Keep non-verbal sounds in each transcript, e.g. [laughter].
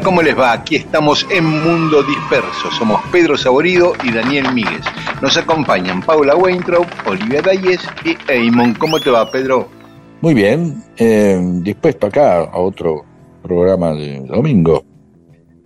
Hola, ¿cómo les va? Aquí estamos en Mundo Disperso. Somos Pedro Saborido y Daniel Míguez. Nos acompañan Paula Weintraub, Olivia Dalles y Eamon. ¿Cómo te va, Pedro? Muy bien, eh, dispuesto acá a otro programa de domingo.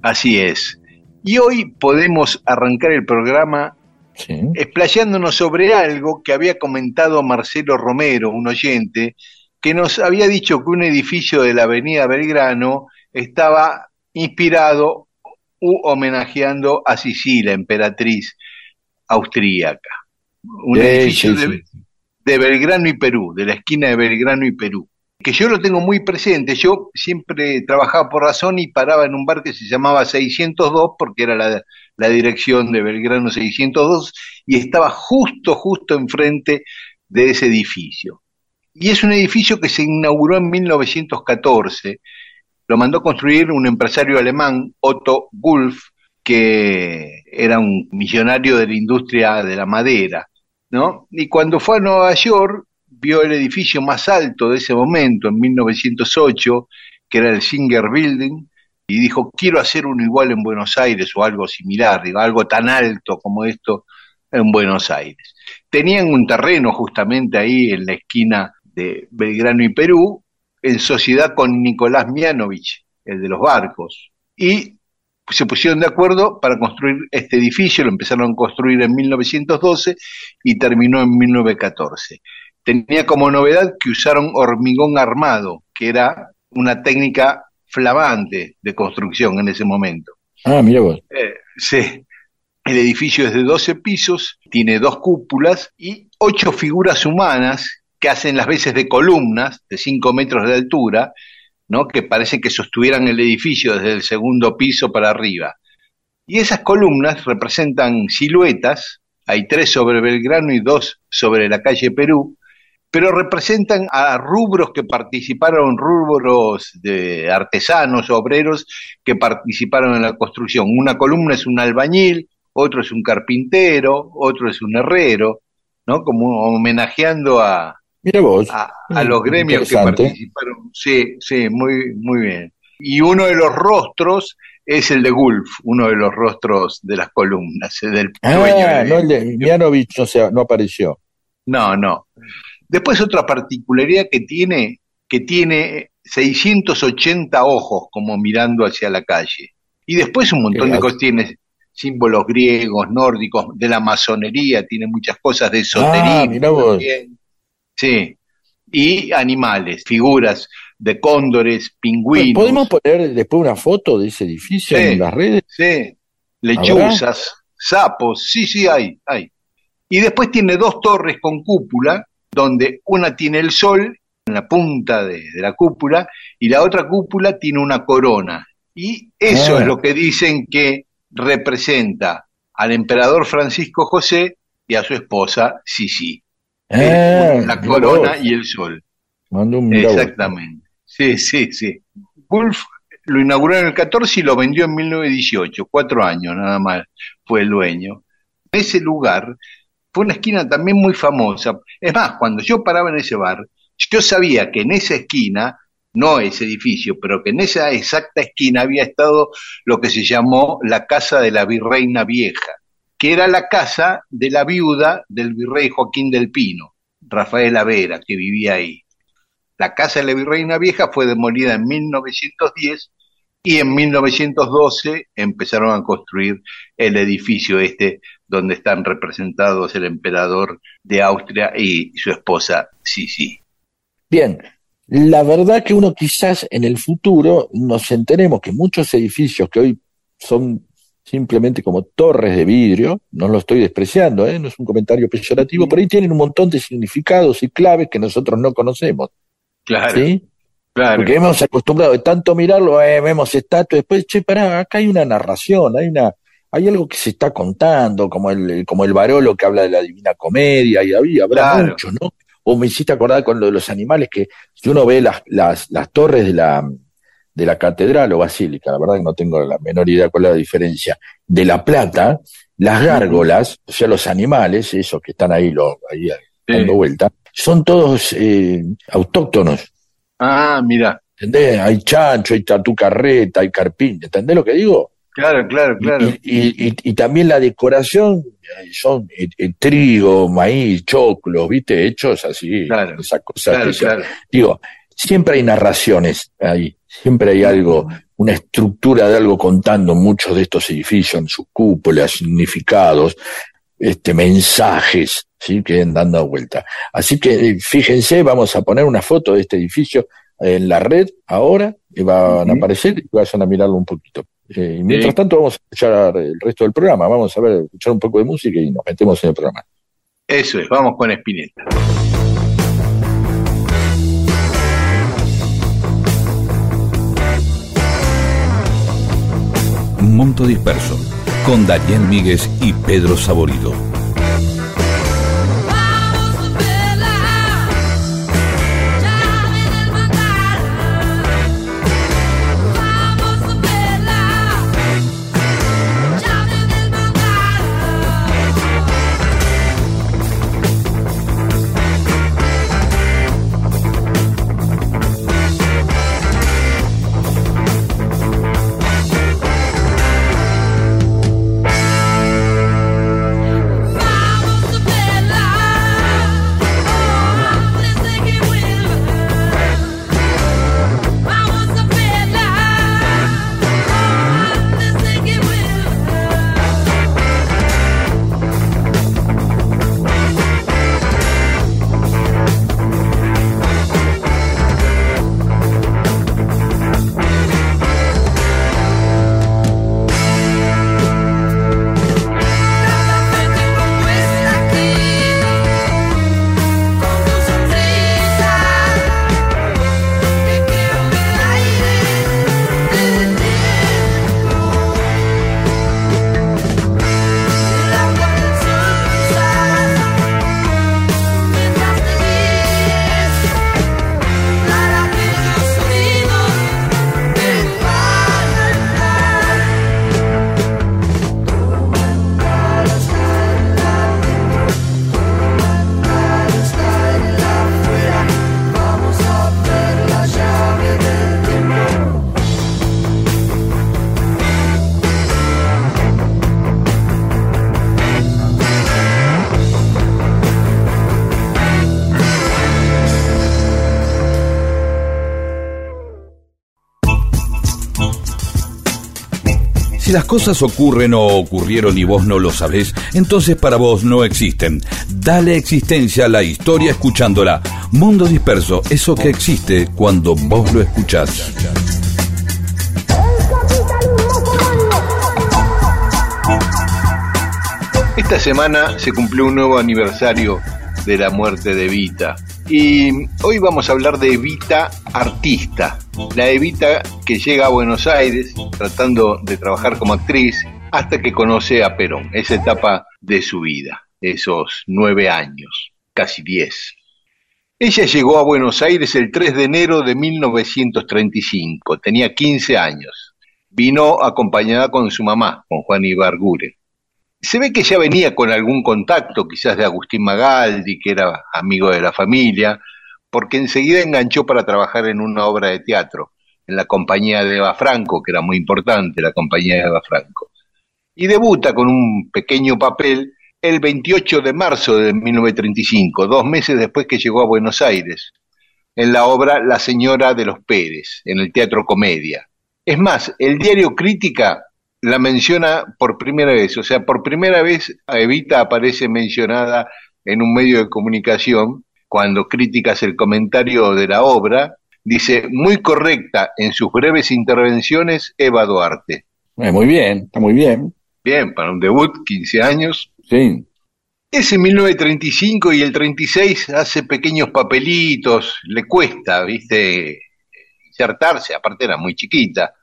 Así es. Y hoy podemos arrancar el programa Sí. explayándonos sobre algo que había comentado Marcelo Romero, un oyente, que nos había dicho que un edificio de la Avenida Belgrano estaba inspirado u homenajeando a Sicilia, emperatriz austríaca. Un Sí, edificio sí, de, sí. de Belgrano y Perú, de la esquina de Belgrano y Perú. Que yo lo tengo muy presente. Yo siempre trabajaba por razón y paraba en un bar que se llamaba 602 porque era la, la dirección de Belgrano 602 y estaba justo, justo enfrente de ese edificio. Y es un edificio que se inauguró en 1914. Lo mandó construir un empresario alemán, Otto Gulf, que era un millonario de la industria de la madera, ¿no? Y cuando fue a Nueva York, vio el edificio más alto de ese momento, en 1908, que era el Singer Building, y dijo, quiero hacer uno igual en Buenos Aires o algo similar, algo tan alto como esto en Buenos Aires. Tenían un terreno justamente ahí en la esquina de Belgrano y Perú, en sociedad con Nicolás Mianovich, el de los barcos, y se pusieron de acuerdo para construir este edificio, lo empezaron a construir en 1912 y terminó en 1914. Tenía como novedad que usaron hormigón armado, que era una técnica flamante de construcción en ese momento. Ah, mira vos. Eh, sí. El edificio es de 12 pisos, tiene dos cúpulas y ocho figuras humanas que hacen las veces de columnas de 5 metros de altura, ¿no? que parece que sostuvieran el edificio desde el segundo piso para arriba. Y esas columnas representan siluetas, hay tres sobre Belgrano y dos sobre la calle Perú, pero representan a rubros que participaron, rubros de artesanos, obreros que participaron en la construcción. Una columna es un albañil, otro es un carpintero, otro es un herrero, ¿no? Como homenajeando a, Mira vos. a, a los Mm, gremios que participaron. Sí, sí, muy, muy bien. Y uno de los rostros es el de Gulf, uno de los rostros de las columnas, eh, del dueño Ah, no, el de. Mianovich no, no apareció. No, no. Después otra particularidad que tiene, que tiene 680 ojos como mirando hacia la calle. Y después un montón de cosas, tiene símbolos griegos, nórdicos, de la masonería, tiene muchas cosas de esoterismo Ah, mirá vos. Sí. Y animales, figuras de cóndores, pingüinos. ¿Podemos poner después una foto de ese edificio Sí. en las redes? Sí, lechuzas, sapos, sí, sí, hay, hay. Y después tiene dos torres con cúpula, donde una tiene el sol en la punta de, de la cúpula y la otra cúpula tiene una corona. Y eso Ah. es lo que dicen que representa al emperador Francisco José y a su esposa Sisi. Ah, la mirá corona vos. y el sol. Un. Exactamente. Sí, sí, sí. Wolf lo inauguró en el 14 y lo vendió en 1918, cuatro años nada más fue el dueño. Ese lugar fue una esquina también muy famosa. Es más, cuando yo paraba en ese bar, yo sabía que en esa esquina no ese edificio, pero que en esa exacta esquina había estado lo que se llamó la Casa de la Virreina Vieja, que era la casa de la viuda del virrey Joaquín del Pino, Rafael Vera, que vivía ahí. La Casa de la Virreina Vieja fue demolida en 1910 y en 1912 empezaron a construir el edificio este donde están representados el emperador de Austria y su esposa Sisi. Bien, la verdad que uno quizás en el futuro nos enteremos que muchos edificios que hoy son simplemente como torres de vidrio, no lo estoy despreciando, ¿eh? no es un comentario peyorativo, por ahí tienen un montón de significados y claves que nosotros no conocemos. Claro. ¿sí? Claro. Porque hemos acostumbrado de tanto mirarlo, eh, vemos estatuas, después, che, pará, acá hay una narración, hay una, hay algo que se está contando, como el, como el Barolo que habla de la Divina Comedia, y había, habrá Claro. mucho, ¿no? O me hiciste acordar con lo de los animales, que si uno ve las, las, las torres de la, de la catedral o basílica, la verdad que no tengo la menor idea cuál es la diferencia, de la plata, las gárgolas, o sea, los animales, esos que están ahí, lo, ahí dando Sí. vuelta, son todos eh, autóctonos. Ah, mira. ¿Entendés? Hay chancho, hay tatu carreta, hay carpín, ¿entendés lo que digo? Claro, claro, claro. Y, y- y- y también la decoración eh, son eh, eh, trigo, maíz, choclos, ¿viste? Hechos así, Claro, esas cosas. Claro, claro. Digo, siempre hay narraciones ahí, siempre hay algo, una estructura de algo contando muchos de estos edificios en sus cúpulas, significados, este, mensajes, ¿sí? que den dando vuelta. Así que eh, fíjense, vamos a poner una foto de este edificio en la red ahora, y van a aparecer y vayan a mirarlo un poquito. Eh, y mientras Sí. tanto vamos a escuchar el resto del programa, vamos a ver, escuchar un poco de música y nos metemos en el programa. Eso es, vamos con Espineta. Monto Disperso, con Daniel Míguez y Pedro Saborido. Las cosas ocurren o ocurrieron y vos no lo sabés, entonces para vos no existen. Dale existencia a la historia escuchándola. Mundo disperso, eso que existe cuando vos lo escuchás. Esta semana se cumplió un nuevo aniversario de la muerte de Evita. Y hoy vamos a hablar de Evita artista. La Evita que llega a Buenos Aires tratando de trabajar como actriz hasta que conoce a Perón. Esa etapa de su vida, esos nueve años, casi diez. Ella llegó a Buenos Aires el 3 de enero de 1935, tenía 15 años. Vino acompañada con su mamá, con Juan Ibarguren. Se ve que ya venía con algún contacto, quizás de Agustín Magaldi, que era amigo de la familia, porque enseguida enganchó para trabajar en una obra de teatro, en la compañía de Eva Franco, que era muy importante, la compañía de Eva Franco. Y debuta con un pequeño papel el 28 de marzo de 1935, dos meses después que llegó a Buenos Aires, en la obra La Señora de los Pérez, en el Teatro Comedia. Es más, el diario Crítica la menciona por primera vez, o sea, por primera vez Evita aparece mencionada en un medio de comunicación cuando criticas el comentario de la obra, dice, muy correcta en sus breves intervenciones Eva Duarte. Eh, muy bien, está muy bien. Bien, para un debut, 15 años. Sí. Ese 1935 y el 36 hace pequeños papelitos, le cuesta, viste, insertarse, aparte era muy chiquita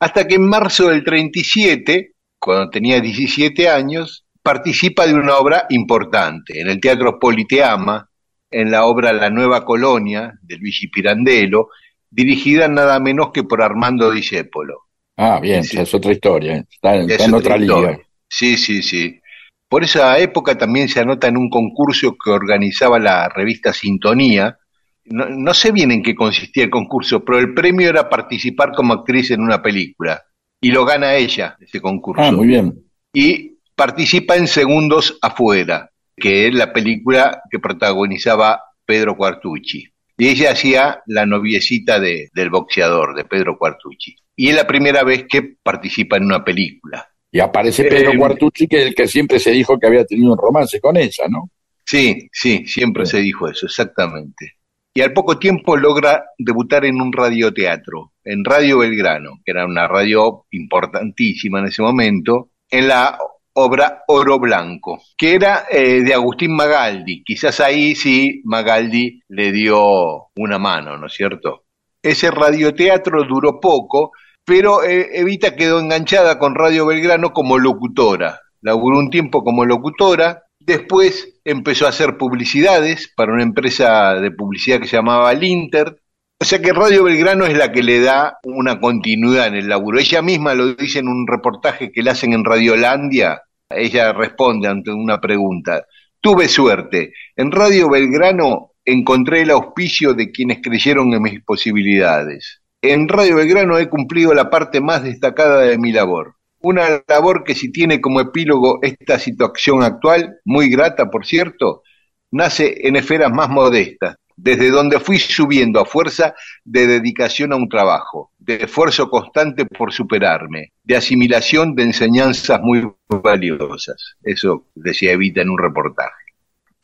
hasta que en marzo del 37, cuando tenía 17 años, participa de una obra importante en el Teatro Politeama, en la obra La Nueva Colonia de Luigi Pirandello, dirigida nada menos que por Armando Discépolo. Ah, bien, Sí. es otra historia. Está, está Es en otra otra liga. Sí, sí, sí. Por esa época también se anota en un concurso que organizaba la revista Sintonía. No, no sé bien en qué consistía el concurso, pero el premio era participar como actriz en una película. Y lo gana ella, ese concurso. Ah, muy bien. y participa en Segundos Afuera, que es la película que protagonizaba Pedro Cuartucci. Y ella hacía la noviecita de- del boxeador, de Pedro Cuartucci. Y es la primera vez que participa en una película. Y aparece Pedro Eh, Cuartucci, que el que siempre se dijo que había tenido un romance con ella, ¿no? Sí, sí, siempre Sí. se dijo eso, exactamente. Y al poco tiempo logra debutar en un radioteatro, en Radio Belgrano, que era una radio importantísima en ese momento, en la obra Oro Blanco, que era eh, de Agustín Magaldi. Quizás ahí sí Magaldi le dio una mano, ¿no es cierto? Ese radioteatro duró poco, pero eh, Evita quedó enganchada con Radio Belgrano como locutora. Laburó un tiempo como locutora, después empezó a hacer publicidades para una empresa de publicidad que se llamaba Linter. O sea que Radio Belgrano es la que le da una continuidad en el laburo. Ella misma lo dice en un reportaje que le hacen en Radiolandia. Ella responde ante una pregunta. Tuve suerte. En Radio Belgrano encontré el auspicio de quienes creyeron en mis posibilidades. En Radio Belgrano he cumplido la parte más destacada de mi labor. Una labor que si tiene como epílogo esta situación actual, muy grata por cierto, nace en esferas más modestas, desde donde fui subiendo a fuerza de dedicación a un trabajo, de esfuerzo constante por superarme, de asimilación de enseñanzas muy valiosas. Eso decía Evita en un reportaje.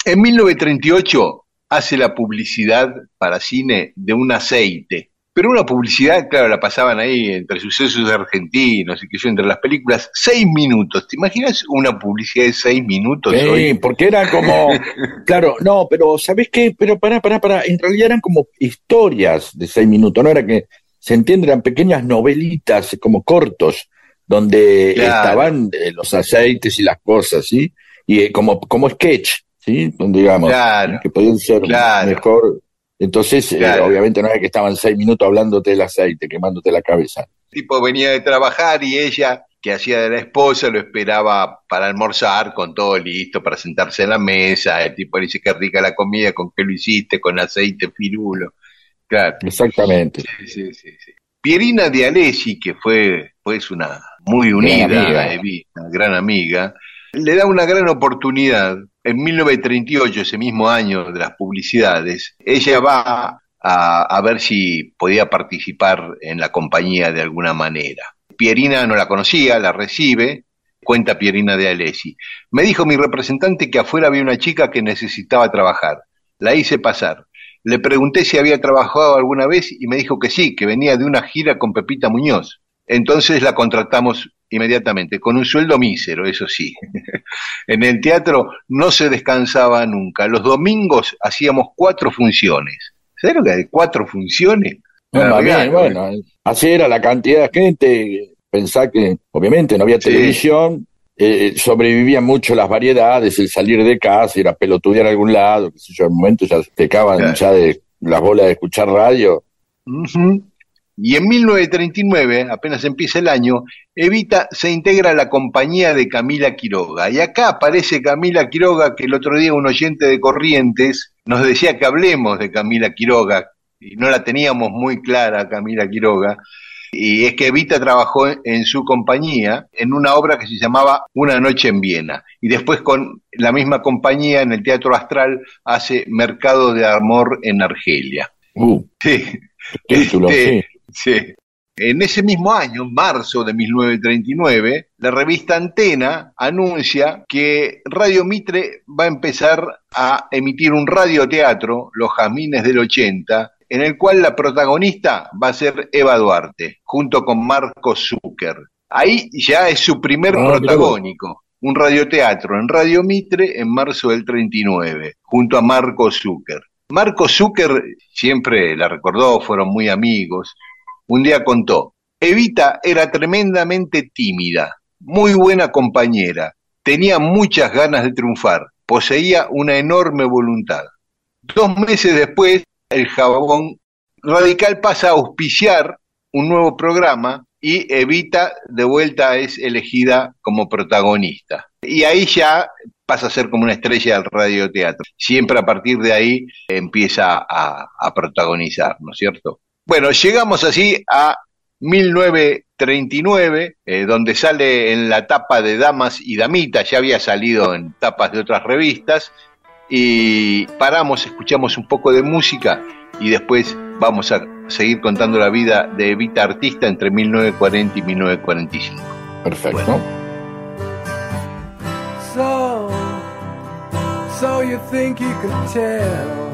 En 1938 hace la publicidad para cine de un aceite, pero una publicidad, claro, la pasaban ahí entre sucesos argentinos y que yo entre las películas, seis minutos. ¿Te imaginas una publicidad de seis minutos Sí, hoy? porque era como, [laughs] claro, no, pero ¿sabés qué? Pero pará, pará, pará, en realidad eran como historias de seis minutos, no era que, se entiende, eran pequeñas novelitas, como cortos, donde Claro. estaban eh, los aceites y las cosas, ¿sí? Y eh, como, como sketch, ¿sí? Digamos, Claro, que podían ser claro. mejor. Entonces, eh, Claro. obviamente no es que estaban seis minutos hablándote del aceite, quemándote la cabeza. El tipo venía de trabajar y ella, que hacía de la esposa, lo esperaba para almorzar con todo listo, para sentarse en la mesa. El tipo le dice, qué rica la comida, ¿con qué lo hiciste? Con aceite firulo. Claro. Exactamente. Sí, sí, sí, sí. Pierina de Alessi, que fue pues una muy unida amiga. Evita, gran amiga, le da una gran oportunidad. En 1938, ese mismo año de las publicidades, ella va a, ver si podía participar en la compañía de alguna manera. Pierina no la conocía, la recibe, cuenta Pierina de Alessi. Me dijo mi representante que afuera había una chica que necesitaba trabajar. La hice pasar. Le pregunté si había trabajado alguna vez y me dijo que sí, que venía de una gira con Pepita Muñoz. Entonces la contratamos inmediatamente, con un sueldo mísero, eso sí. [laughs] en el teatro no se descansaba nunca. Los domingos hacíamos cuatro funciones. ¿Sabes lo que hay? ¿Cuatro funciones? No, más bien, bueno, así era la cantidad de gente. Pensá que, obviamente, no había Sí. televisión, eh, sobrevivían mucho las variedades, el salir de casa, ir a pelotudear a algún lado, qué sé yo, en un momento ya te acaban Claro. ya de las bolas de escuchar radio. Ujú. Y en 1939, apenas empieza el año, Evita se integra a la compañía de Camila Quiroga. Y acá aparece Camila Quiroga, que el otro día un oyente de Corrientes nos decía que hablemos de Camila Quiroga, y no la teníamos muy clara Camila Quiroga, y es que Evita trabajó en su compañía en una obra que se llamaba Una noche en Viena, y después con la misma compañía en el Teatro Astral hace Mercado de Amor en Argelia. Uh, Sí, título, Este, sí. Sí. En ese mismo año, en marzo de 1939, la revista Antena anuncia que Radio Mitre va a empezar a emitir un radioteatro, Los Jazmines del 80, en el cual la protagonista va a ser Eva Duarte, junto con Marco Zucker. Ahí ya es su primer Ah, protagónico, un radioteatro en Radio Mitre en marzo del 39, junto a Marco Zucker. Marco Zucker siempre la recordó, fueron muy amigos. Un día contó, Evita era tremendamente tímida, muy buena compañera, tenía muchas ganas de triunfar, poseía una enorme voluntad. Dos meses después, el jabón radical pasa a auspiciar un nuevo programa y Evita de vuelta es elegida como protagonista. Y ahí ya pasa a ser como una estrella del radioteatro. Siempre a partir de ahí empieza a, a protagonizar, ¿no es cierto? Bueno, llegamos así a 1939, eh, donde sale en la tapa de Damas y Damitas, ya había salido en tapas de otras revistas, y paramos, escuchamos un poco de música y después vamos a seguir contando la vida de Evita Artista entre 1940 y 1945. Perfecto. So, so you think you can tell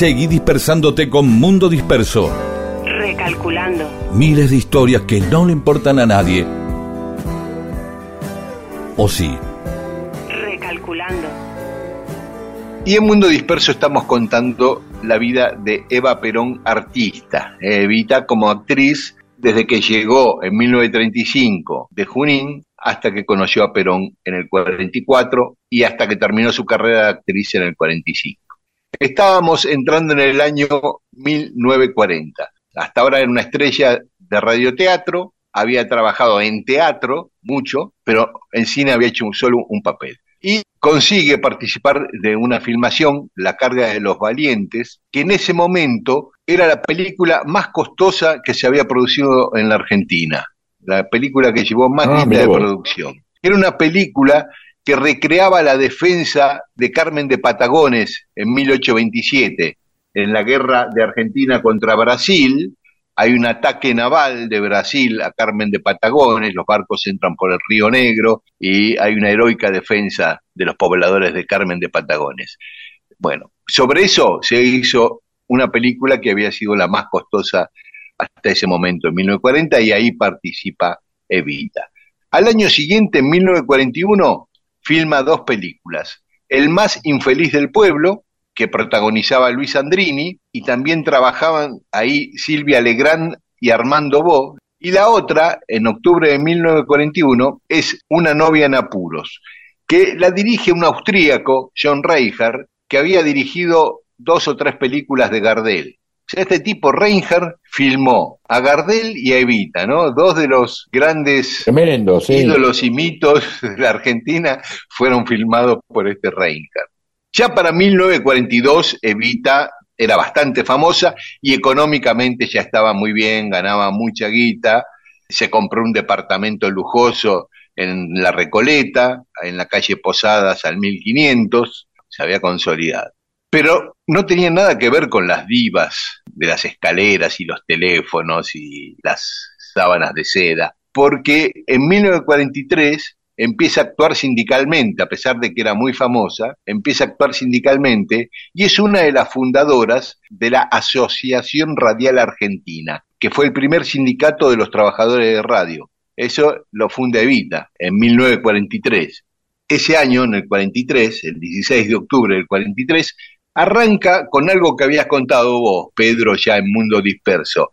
Seguí dispersándote con Mundo Disperso. Recalculando. Miles de historias que no le importan a nadie. ¿O sí? Recalculando. Y en Mundo Disperso estamos contando la vida de Eva Perón, artista. Evita como actriz desde que llegó en 1935 de Junín hasta que conoció a Perón en el 44 y hasta que terminó su carrera de actriz en el 45. Estábamos entrando en el año 1940. Hasta ahora era una estrella de radioteatro, había trabajado en teatro mucho, pero en cine había hecho solo un papel. Y consigue participar de una filmación, La carga de los valientes, que en ese momento era la película más costosa que se había producido en la Argentina, la película que llevó más Ah, de producción. Era una película que recreaba la defensa de Carmen de Patagones en 1827, en la guerra de Argentina contra Brasil. hay un ataque naval de Brasil a Carmen de Patagones, los barcos entran por el río Negro y hay una heroica defensa de los pobladores de Carmen de Patagones. Bueno, sobre eso se hizo una película que había sido la más costosa hasta ese momento, en 1940, y ahí participa Evita. Al año siguiente, en 1941, filma dos películas. El más infeliz del pueblo, que protagonizaba Luis Andrini, y también trabajaban ahí Silvia Legrand y Armando Bo. Y la otra, en octubre de 1941, es Una novia en apuros, que la dirige un austríaco, John Reichert, que había dirigido dos o tres películas de Gardel. Sea, este tipo, Reinhardt, filmó a Gardel y a Evita, ¿no? Dos de los grandes Tremendo, sí. ídolos y mitos de la Argentina fueron filmados por este Reinhardt. Ya para 1942, Evita era bastante famosa y económicamente ya estaba muy bien, ganaba mucha guita, se compró un departamento lujoso en la Recoleta, en la calle Posadas al 1500, se había consolidado. Pero no tenía nada que ver con las divas de las escaleras y los teléfonos y las sábanas de seda, porque en 1943 empieza a actuar sindicalmente, a pesar de que era muy famosa, empieza a actuar sindicalmente y es una de las fundadoras de la Asociación Radial Argentina, que fue el primer sindicato de los trabajadores de radio. Eso lo funda Evita en 1943. Ese año, en el 43, el 16 de octubre del 43, arranca con algo que habías contado vos, Pedro, ya en Mundo Disperso,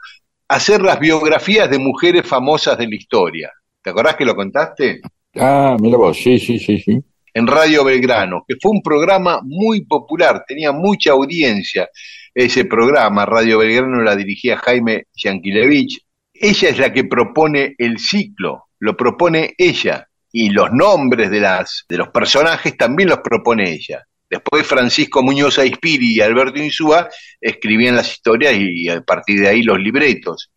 hacer las biografías de mujeres famosas de la historia. ¿Te acordás que lo contaste? Ah, mira vos, sí, sí, sí, sí. en Radio Belgrano, que fue un programa muy popular, tenía mucha audiencia ese programa, Radio Belgrano la dirigía Jaime Yanquilevich, ella es la que propone el ciclo, lo propone ella, y los nombres de, las, de los personajes también los propone ella. Después Francisco Muñoz Aispiri y Alberto Insúa escribían las historias y a partir de ahí los libretos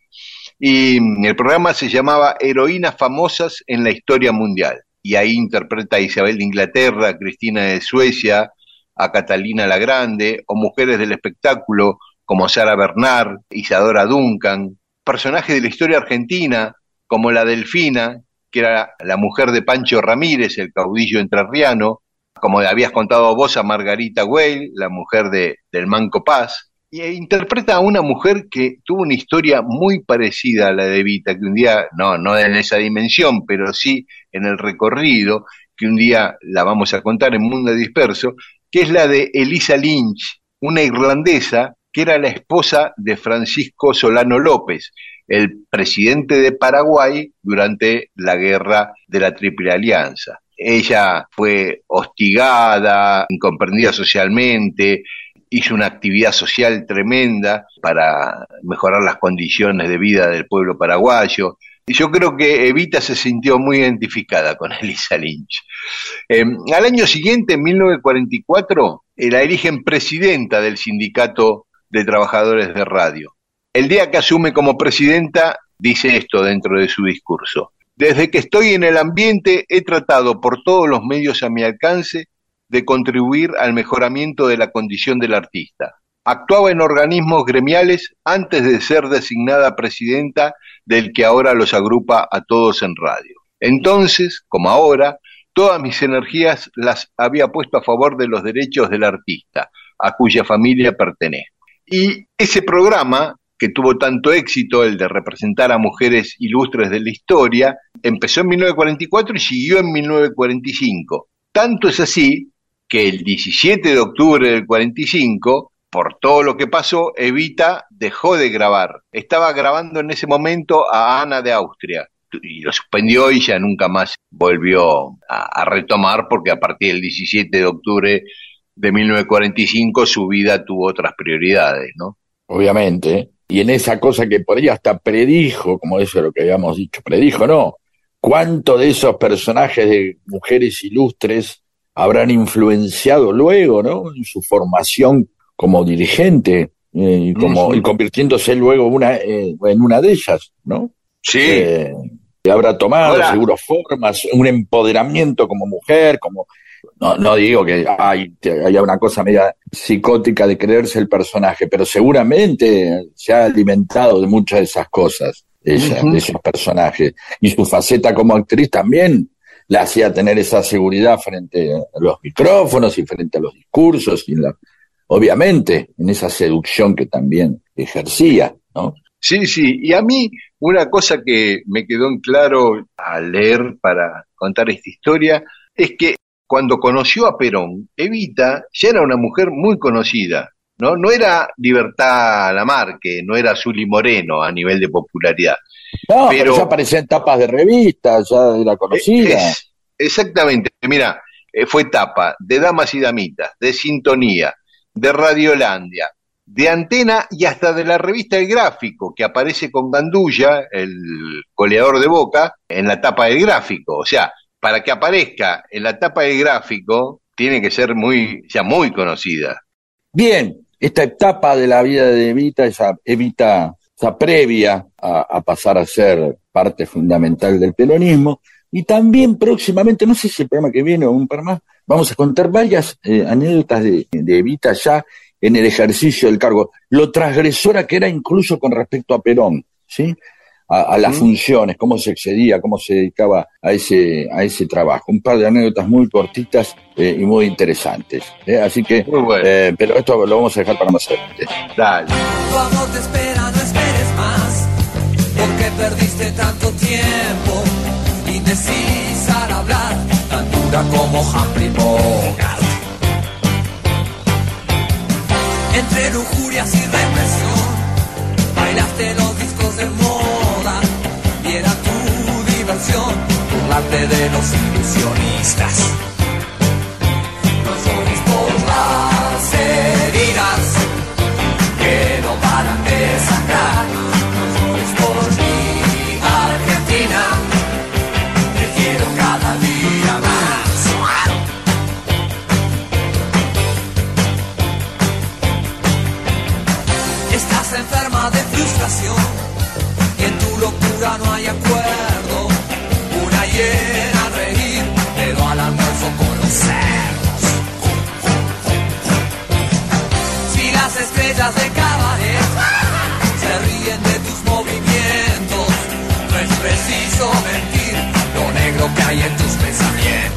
y el programa se llamaba Heroínas famosas en la historia mundial. Y ahí interpreta a Isabel de Inglaterra, a Cristina de Suecia, a Catalina la Grande, o mujeres del espectáculo como Sara Bernard, Isadora Duncan, personajes de la historia argentina como la Delfina, que era la mujer de Pancho Ramírez, el caudillo entrerriano, como habías contado vos a Margarita Weil, la mujer de, del Manco Paz, y interpreta a una mujer que tuvo una historia muy parecida a la de Evita, que un día, no, no en esa dimensión, pero sí en el recorrido, que un día la vamos a contar en Mundo Disperso, que es la de Elisa Lynch, una irlandesa que era la esposa de Francisco Solano López, el presidente de Paraguay durante la guerra de la Triple Alianza. Ella fue hostigada, incomprendida socialmente, hizo una actividad social tremenda para mejorar las condiciones de vida del pueblo paraguayo. Y yo creo que Evita se sintió muy identificada con [laughs] Elisa Lynch. Eh, al año siguiente, en 1944, eh, la eligen presidenta del Sindicato de Trabajadores de Radio. El día que asume como presidenta, dice esto dentro de su discurso. Desde que estoy en el ambiente he tratado por todos los medios a mi alcance de contribuir al mejoramiento de la condición del artista. Actuaba en organismos gremiales antes de ser designada presidenta del que ahora los agrupa a todos en radio. Entonces, como ahora, todas mis energías las había puesto a favor de los derechos del artista, a cuya familia pertenezco. Y ese programa, que tuvo tanto éxito, el de representar a mujeres ilustres de la historia, empezó en 1944 y siguió en 1945. Tanto es así que el 17 de octubre del 45, por todo lo que pasó, Evita dejó de grabar. Estaba grabando en ese momento a Ana de Austria y lo suspendió y ya nunca más volvió a, a retomar porque a partir del 17 de octubre de 1945 su vida tuvo otras prioridades, ¿no? obviamente, y en esa cosa que por ahí hasta predijo, como eso es lo que habíamos dicho, predijo, no, cuánto de esos personajes de mujeres ilustres habrán influenciado luego, ¿no? En su formación como dirigente eh, y, como, y convirtiéndose luego una, eh, en una de ellas, ¿no? Sí, Eh, que habrá tomado Ahora- seguro formas, un empoderamiento como mujer, como No, no digo que hay, haya una cosa media psicótica de creerse el personaje, pero seguramente se ha alimentado de muchas de esas cosas, de, esos personajes. Y su faceta como actriz también le hacía tener esa seguridad frente a los micrófonos y frente a los discursos, y la, obviamente en esa seducción que también ejercía, ¿no? Sí, sí, y a mí una cosa que me quedó en claro al leer para contar esta historia es que cuando conoció a Perón, Evita ya era una mujer muy conocida, ¿no? No era Libertad Lamarque, no era Zully Moreno a nivel de popularidad. No, pero, Pero- ya aparecía en tapas de revistas, ya era conocida. Es- exactamente, mira, eh, fue tapa de Damas y Damitas, de Sintonía, de Radiolandia, de Antena y hasta de la revista El Gráfico, que aparece con Gandulla, el goleador de Boca, en la tapa del gráfico. O sea, para que aparezca en la tapa del gráfico, tiene que ser muy, ya muy conocida. Bien, esta etapa de la vida de Evita, esa Evita, esa previa a, pasar a ser parte fundamental del peronismo, y también próximamente, no sé si el programa que viene o un par más, vamos a contar varias eh, anécdotas de Evita ya en el ejercicio del cargo, lo transgresora que era incluso con respecto a Perón, ¿sí? A, a las funciones, cómo se excedía, cómo se dedicaba a ese, a ese trabajo. Un par de anécdotas muy cortitas eh, y muy interesantes. ¿eh? Así que Muy bueno. eh, pero esto lo vamos a dejar para más adelante. Dale. Tu amor te espera, no esperes más, porque perdiste tanto tiempo, indecisa al hablar, tan dura como Humphrey Bogart. Entre lujurias y represión, bailaste los moda, y era tu diversión, burlarte de los ilusionistas. A reír, pero al almuerzo con los cerdos. Si las estrellas de cabaret se ríen de tus movimientos, no es preciso mentir lo negro que hay en tus pensamientos.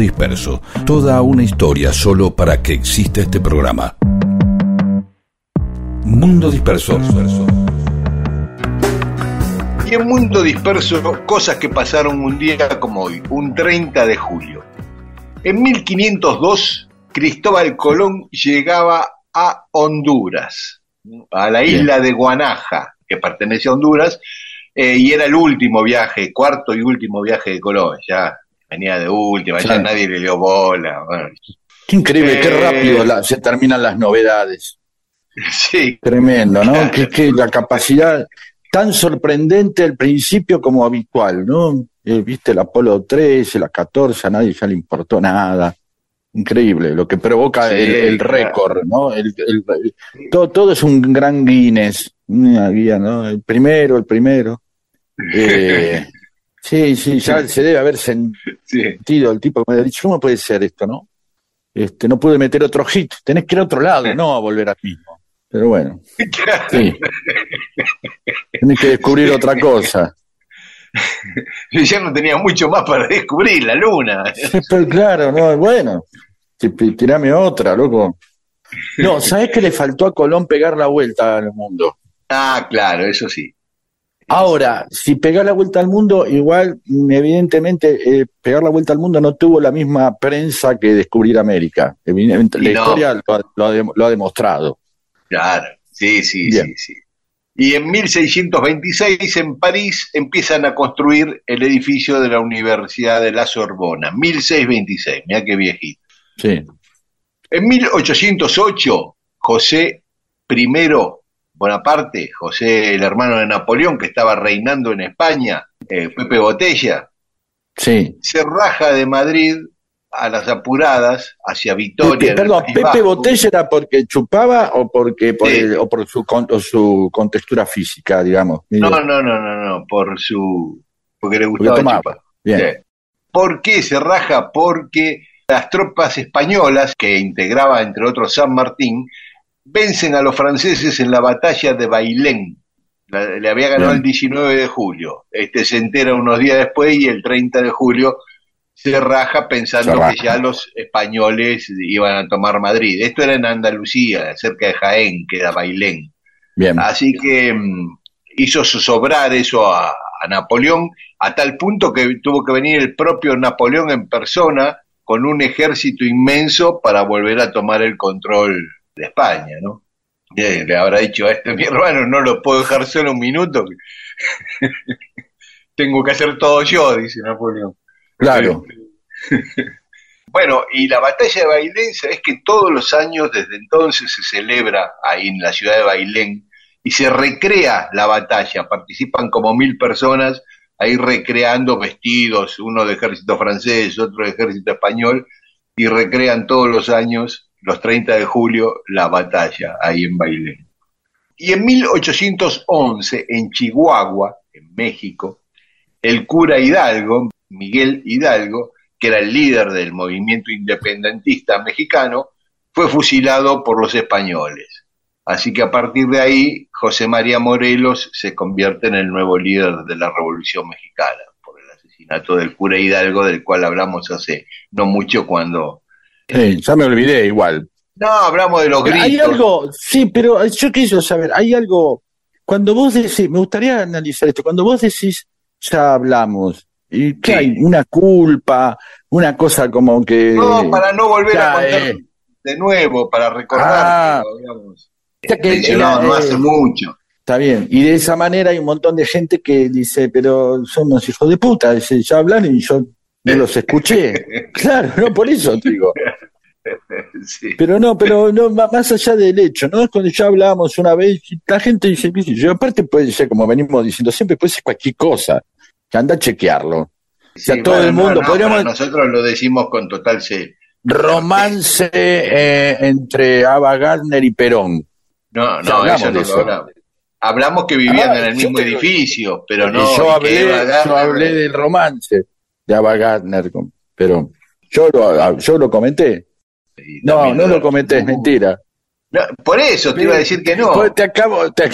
Disperso, toda una historia solo para que exista este programa. Mundo Disperso. Y en Mundo Disperso, cosas que pasaron un día como hoy, un 30 de julio. En 1502, Cristóbal Colón llegaba a Honduras, a la isla de Guanaja, que pertenece a Honduras, eh, y era el último viaje, cuarto y último viaje de Colón. Ya venía de última, ya nadie le dio bola. bueno. Qué increíble, qué Eh, rápido la- se terminan las novedades. [laughs] Sí, Tremendo, ¿no? Claro. Que, que la capacidad tan sorprendente al principio como habitual, ¿no? Eh, Viste el Apolo 13, la 14, a nadie ya le importó nada. Increíble, lo que provoca Sí, el, el claro. récord, ¿no? El- el- todo, todo es un gran Guinness, una guía, ¿no? El primero, el primero. [laughs] Eh, sí, sí, ya se debe haber sí. sentido el tipo que me ha dicho, ¿cómo puede ser esto, no? este, no pude meter otro hit. Tenés que ir a otro lado, no a volver al mismo. Pero bueno, [laughs] sí. Tenés que descubrir otra cosa. [laughs] Yo ya no tenía mucho más para descubrir, la luna. Pero claro, no, bueno, ti- tirame otra, loco. No, ¿sabés que le faltó a Colón pegar la vuelta al mundo? Ah, claro, eso sí. Ahora, si pegó la vuelta al mundo, igual, evidentemente, eh, pegar la vuelta al mundo no tuvo la misma prensa que descubrir América. Evidentemente, la no. historia lo ha, lo ha dem- lo ha demostrado. Claro, sí, sí, Bien. sí, sí. Y en 1626 en París empiezan a construir el edificio de la Universidad de la Sorbona. 1626, mira qué viejito. Sí, En 1808, José I Bonaparte, José el hermano de Napoleón que estaba reinando en España, eh, Pepe Botella, sí. se raja de Madrid a las apuradas hacia Vitoria. Pepe, perdón, ¿Pepe Vasco. Botella era porque chupaba o porque por Sí. el- o por su, con- o su contextura física, digamos? No, no, no, no, no, por su... porque le gustaba tomaba. chupar. Bien. Sí. ¿Por qué se raja? Porque las tropas españolas, que integraba entre otros San Martín, vencen a los franceses en la batalla de Bailén. La- le había ganado Bien. el 19 de julio. Este se entera unos días después y el 30 de julio se raja pensando Se raja. que ya los españoles iban a tomar Madrid. Esto era en Andalucía, cerca de Jaén, que era Bailén. Bien. Así que mm, hizo sobrar eso a, a Napoleón, a tal punto que tuvo que venir el propio Napoleón en persona con un ejército inmenso para volver a tomar el control de España, ¿no? Y, le habrá dicho a este mi hermano, no lo puedo dejar solo un minuto, [laughs] tengo que hacer todo yo, dice Napoleón. Claro. [laughs] Bueno, y la batalla de Bailén, sabes que todos los años desde entonces se celebra ahí en la ciudad de Bailén y se recrea la batalla, participan como mil personas ahí recreando vestidos, uno de ejército francés, otro de ejército español, y recrean todos los años, los 30 de julio, la batalla ahí en Bailén. Y en 1811, en Chihuahua, en México, el cura Hidalgo, Miguel Hidalgo, que era el líder del movimiento independentista mexicano, fue fusilado por los españoles. Así que a partir de ahí, José María Morelos se convierte en el nuevo líder de la Revolución Mexicana, por el asesinato del cura Hidalgo, del cual hablamos hace no mucho cuando... Sí, ya me olvidé igual. No, hablamos de los gritos. Hay algo, sí, pero yo quiero saber, hay algo, cuando vos decís, me gustaría analizar esto, cuando vos decís, ya hablamos, y que Sí. hay una culpa, una cosa como que... No, para no volver ya, a contar eh. de nuevo, para recordar Ah. Ya que era, no eh, hace mucho. Está bien, y de esa manera hay un montón de gente que dice, pero somos hijos de puta, dice, ya hablaron y yo no los escuché. [laughs] claro, no por eso digo. Sí. Pero no, pero no, más allá del hecho, ¿no? Es cuando ya hablábamos una vez, y la gente dice, yo, aparte puede ser, como venimos diciendo, siempre puede ser cualquier cosa, que anda a chequearlo. sea, Sí, todo bueno, el no, mundo, no, podríamos- nosotros lo decimos con total serio. Romance eh, entre Ava Gardner y Perón. No, no, hablamos eso no de lo eso. hablamos. Hablamos que vivían Ah, en el mismo te- edificio, pero no. yo hablé, yo hablé del romance de Ava Gardner Perón. Yo lo, yo lo comenté. No, no lo comenté, es mentira. No, por eso te iba a decir que no. Te acabo, te,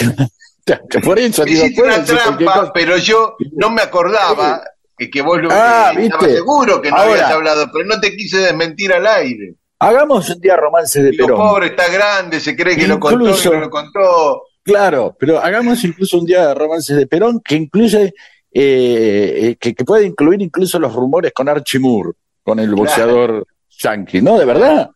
te- por eso digo, Hiciste una trampa, pero yo no me acordaba que, que vos lo Ah, eh, estaba seguro que no Ahora. habías hablado, pero no te quise desmentir al aire. Hagamos un día romances de Digo, Perón. pobre, está grande, se cree que lo contó y Incluso- no lo contó. Claro, pero hagamos incluso un día de romances de Perón que incluye, eh, que, que puede incluir incluso los rumores con Archie Moore, con el boxeador yankee, ¿no? De verdad.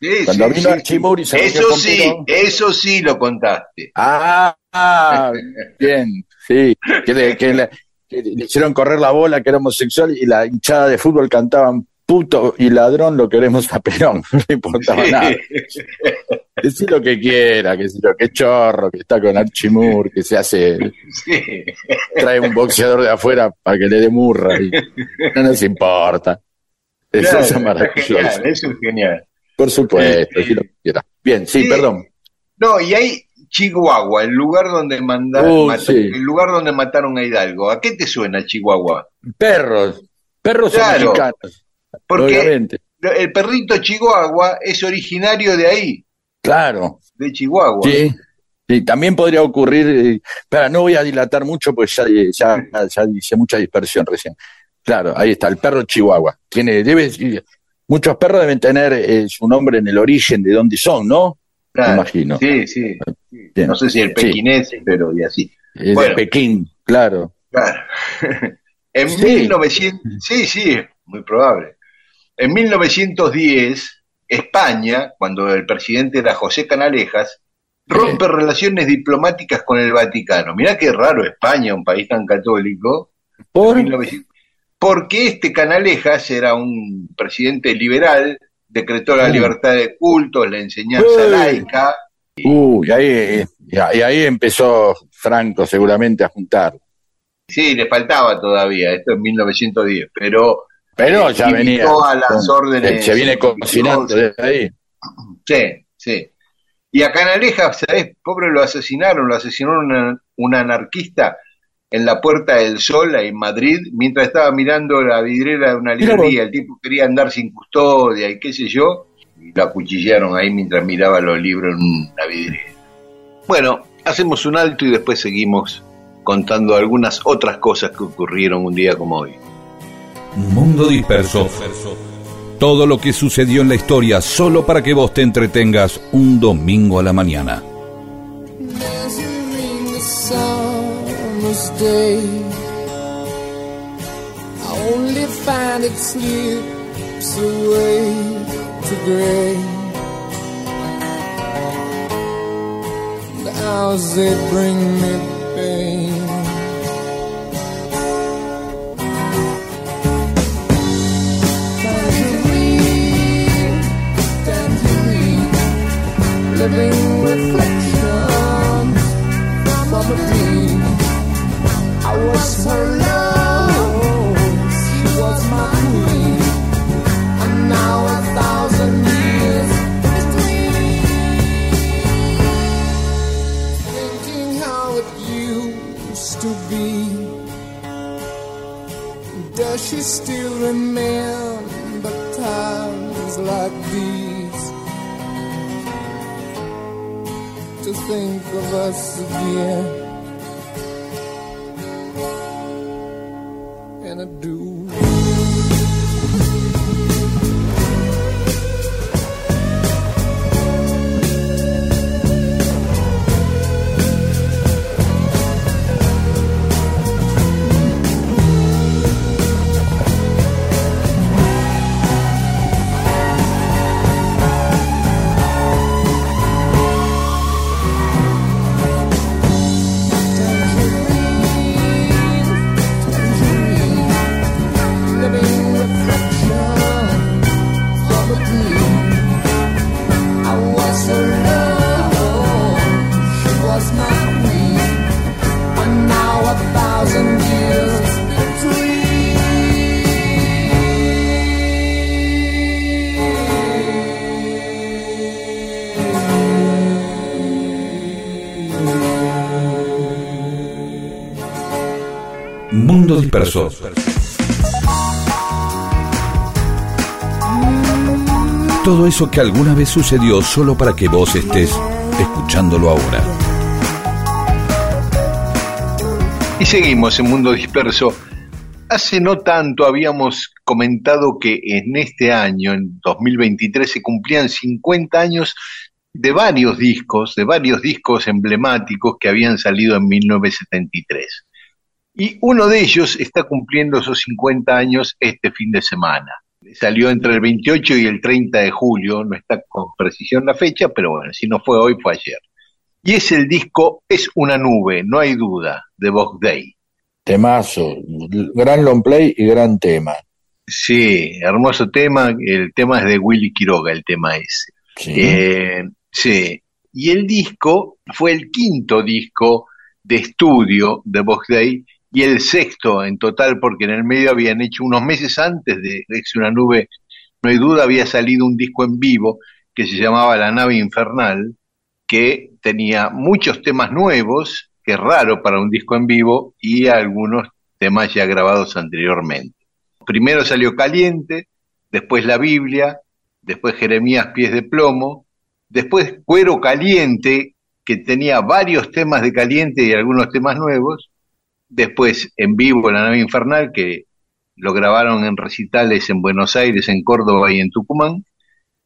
Sí, Cuando sí, vino sí, Archie. Moore y se Eso sí, eso sí lo contaste. Ah, ah, bien, sí. Que le, que le- que le hicieron correr la bola, que era homosexual, y la hinchada de fútbol cantaban puto y ladrón, lo queremos a Perón. [laughs] No le importaba nada. Decir lo que quiera, que, lo que chorro, que está con Archie Moore, que se hace, Sí. trae un boxeador de afuera para que le dé murra. Y no nos importa. Eso Claro, es maravilloso. genial, eso es genial. Por supuesto, Sí. decir lo que quiera. Bien, sí, Sí. perdón. No, y hay Chihuahua, el lugar donde mandaron, Uy, sí. el lugar donde mataron a Hidalgo. ¿A qué te suena Chihuahua? Perros, perros Claro. mexicanos, Porque obviamente. El perrito Chihuahua es originario de ahí, Claro, de Chihuahua. sí. Sí, también podría ocurrir, eh, espera, no voy a dilatar mucho porque ya, ya, ya hice mucha dispersión recién. Claro, ahí está, el perro chihuahua. Tiene, debe, muchos perros deben tener eh, su nombre en el origen de dónde son, ¿no? Claro. Me imagino. Sí, sí. No sé si el Sí. pequinés, pero y así. Eh, Bueno. De Pekín, claro. Claro. [laughs] en Sí. 1900, sí, sí, muy probable. En 1910, España, cuando el presidente era José Canalejas, rompe relaciones diplomáticas con el Vaticano. Mirá qué raro España, un país tan católico. Por, 1900 Porque este Canalejas era un presidente liberal, decretó la libertad de cultos, la enseñanza laica. uh, y ahí, eh, y ahí y ahí empezó Franco seguramente a juntar. Sí, le faltaba todavía, esto en 1910, pero Pero Eh, ya venía. a las con- órdenes Se viene cocinando desde ahí. Sí, sí. Y a Canalejas, ¿sabés? Pobre lo asesinaron, lo asesinó una- un anarquista en la Puerta del Sol, ahí en Madrid, mientras estaba mirando la vidriera de una librería. El tipo quería andar sin custodia y qué sé yo, y lo acuchillaron ahí mientras miraba los libros en la vidriera. Bueno, hacemos un alto y después seguimos contando algunas otras cosas que ocurrieron un día como hoy. Mundo Disperso. Todo lo que sucedió en la historia solo para que vos te entretengas un domingo a la mañana. Living reflections from a dream. I was her love, she was my queen, and now a thousand years between. Thinking how it used to be. Does she still remember times like these? To think of us again. Todo eso que alguna vez sucedió solo para que vos estés escuchándolo ahora. Y seguimos en Mundo Disperso. Hace no tanto habíamos comentado que en este año, en 2023, se cumplían 50 años de varios discos, de varios discos emblemáticos que habían salido en 1973. Y uno de ellos está cumpliendo esos 50 años este fin de semana. Salió entre el 28 y el 30 de julio, no está con precisión la fecha, pero bueno, si no fue hoy, fue ayer. Y es el disco Es una nube, no hay duda, de Vox Day. Temazo, gran long play y gran tema. Sí, hermoso tema. El tema es de Willy Quiroga, el tema ese. Sí. Eh, sí. Y el disco fue el quinto disco de estudio de Vox Day y el sexto en total, porque en el medio habían hecho unos meses antes de Es una nube, no hay duda, había salido un disco en vivo que se llamaba La nave infernal, que tenía muchos temas nuevos, que es raro para un disco en vivo, y algunos temas ya grabados anteriormente. Primero salió Caliente, después la Biblia, después Jeremías Pies de Plomo, después Cuero Caliente, que tenía varios temas de caliente y algunos temas nuevos, después en vivo La Nave Infernal, que lo grabaron en recitales en Buenos Aires, en Córdoba y en Tucumán,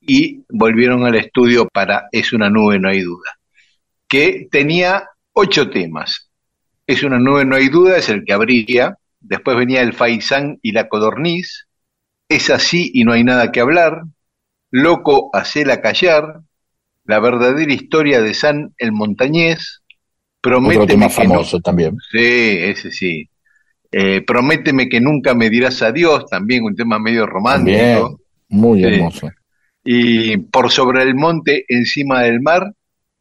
y volvieron al estudio para Es una nube, no hay duda, que tenía ocho temas. Es una nube, no hay duda, es el que abría, después venía el Faisán y la Codorniz, Es así y no hay nada que hablar, Loco, hacela callar, La verdadera historia de San el Montañés, Prométeme Otro tema no- famoso también. Sí, ese sí. Eh, prométeme que nunca me dirás adiós, también un tema medio romántico. También, muy Sí. hermoso. Y por sobre el monte, encima del mar,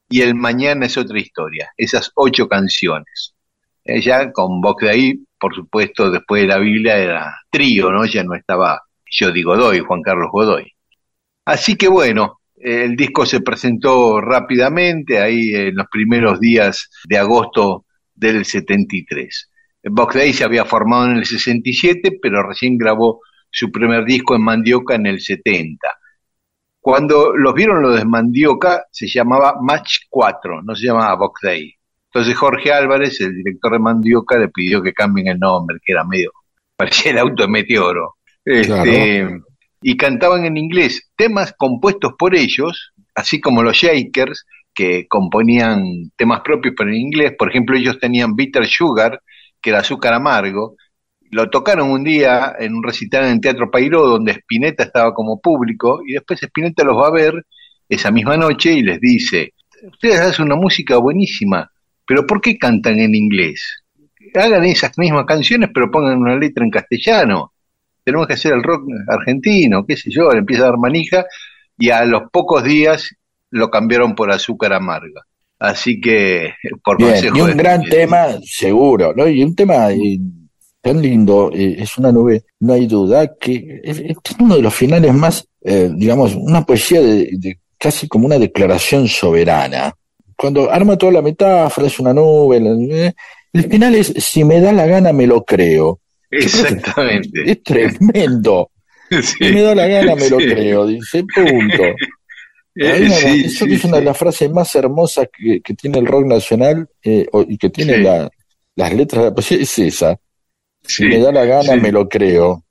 y el mañana es otra historia. Esas ocho canciones. Ella con Vox de ahí, por supuesto, después de la Biblia era trío, ¿no? Ya no estaba yo digo Godoy, Juan Carlos Godoy. Así que bueno, el disco se presentó rápidamente, ahí en los primeros días de agosto del 73. Vox Day se había formado en el 67, pero recién grabó su primer disco en Mandioca en el 70. Cuando los vieron lo de Mandioca, se llamaba Match 4, no se llamaba Vox Day. Entonces Jorge Álvarez, el director de Mandioca, le pidió que cambien el nombre, que era medio, [laughs] parecía el auto de Meteoro. Este, Y cantaban en inglés temas compuestos por ellos, así como los Shakers, que componían temas propios pero en inglés. Por ejemplo, ellos tenían Bitter Sugar, que era azúcar amargo. Lo tocaron un día en un recital en el Teatro Pairó, donde Spinetta estaba como público, y después Spinetta los va a ver esa misma noche y les dice, ustedes hacen una música buenísima, pero ¿por qué cantan en inglés? Hagan esas mismas canciones, pero pongan una letra en castellano. Tenemos que hacer el rock argentino, qué sé yo, le empieza a dar manija, y a los pocos días lo cambiaron por azúcar amarga. Así que, por Bien, consejo y un de- gran tema, seguro, ¿no? Y un tema eh, tan lindo, eh, es una nube, no hay duda, que es, es uno de los finales más, eh, digamos, una poesía de, de casi como una declaración soberana. Cuando arma toda la metáfora, es una nube, el final es, si me da la gana, me lo creo. Exactamente. Es tremendo. [laughs] Sí. Si me da la gana, me lo creo, dice, punto. [laughs] Eh, una- sí, eso es una de las frases más hermosas que, que tiene el rock nacional eh, y que tiene la- las letras de la poesía, es esa. Si me da la gana, me lo creo.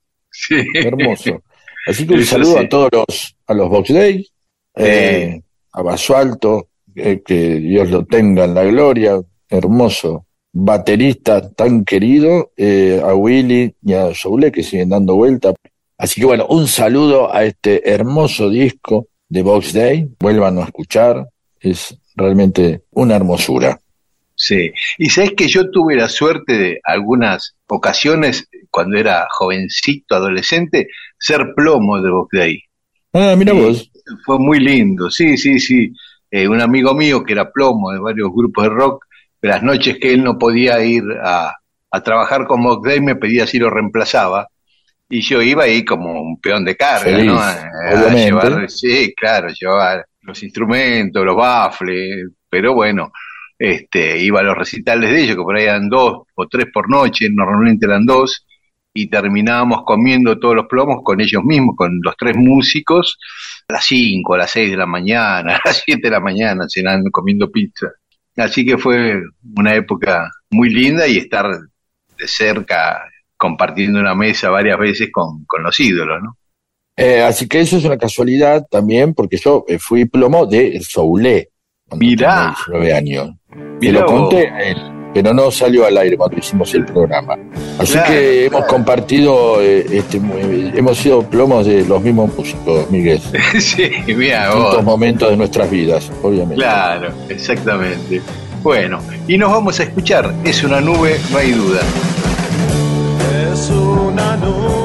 Hermoso. Así que un Eso saludo a todos los, a los Box Day, eh, a Basualto, eh, que Dios lo tenga en la gloria, hermoso baterista tan querido, eh, a Willy y a Soule que siguen dando vuelta. Así que bueno, un saludo a este hermoso disco de Box Day, vuelvan a escuchar, es realmente una hermosura. Sí, y sabes que yo tuve la suerte de algunas ocasiones, cuando era jovencito, adolescente, ser plomo de Box Day. Ah, mira vos, Fue muy lindo, sí, sí, sí. Eh, un amigo mío que era plomo de varios grupos de rock, las noches que él no podía ir a, a trabajar con Day, me pedía si lo reemplazaba. Y yo iba ahí como un peón de carga, Feliz, ¿no? A- llevar, sí, claro, llevaba los instrumentos, los baffles, pero bueno, este, iba a los recitales de ellos, que por ahí eran dos o tres por noche, normalmente eran dos, y terminábamos comiendo todos los plomos con ellos mismos, con los tres músicos, a las cinco, a las seis de la mañana, [laughs] a las siete de la mañana, cenando, comiendo pizza. Así que fue una época muy linda y estar de cerca compartiendo una mesa varias veces con, con los ídolos, ¿no? Eh, así que eso es una casualidad también, porque yo eh, fui plomo de cuando Mirá. tenía 19 años. Y lo conté a él, pero no salió al aire cuando hicimos el programa. Así Claro, que hemos claro. compartido, eh, este, muy- hemos sido plomos de los mismos músicos, Miguel. [laughs] sí, mira En vos. distintos momentos de nuestras vidas, obviamente. Claro, exactamente. Bueno, y nos vamos a escuchar. Es una nube, no hay duda. Es una nube,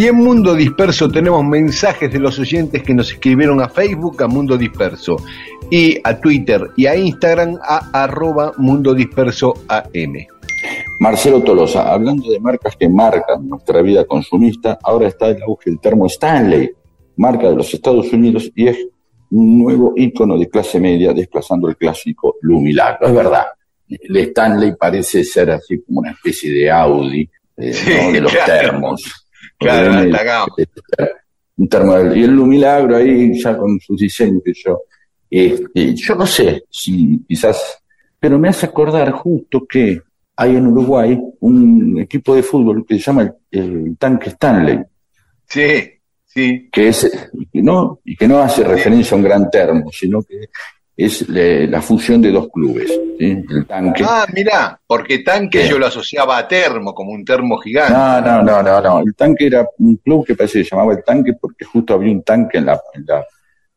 Y en Mundo Disperso tenemos mensajes de los oyentes que nos escribieron a Facebook, a Mundo Disperso, y a Twitter y a Instagram, a arroba Mundo Disperso AM. Marcelo Tolosa, hablando de marcas que marcan nuestra vida consumista, ahora está el auge el termo Stanley, marca de los Estados Unidos y es un nuevo ícono de clase media desplazando el clásico Lumilagro. Es verdad, el Stanley parece ser así como una especie de Audi eh, Sí, ¿no? de los claro. termos. Claro, gama. un termo y el Lumilagro ahí ya con sus diseños que yo este, yo no sé si quizás pero me hace acordar justo que hay en Uruguay un equipo de fútbol que se llama el, el tanque Stanley Sí, sí. que es no y que no hace referencia a un gran termo sino que es le- la fusión de dos clubes ¿sí? el tanque Ah, mirá, porque tanque Sí. yo lo asociaba a termo, como un termo gigante. No, no, no, no, no. El tanque era un club que parece que se llamaba el tanque porque justo había un tanque en la, en la-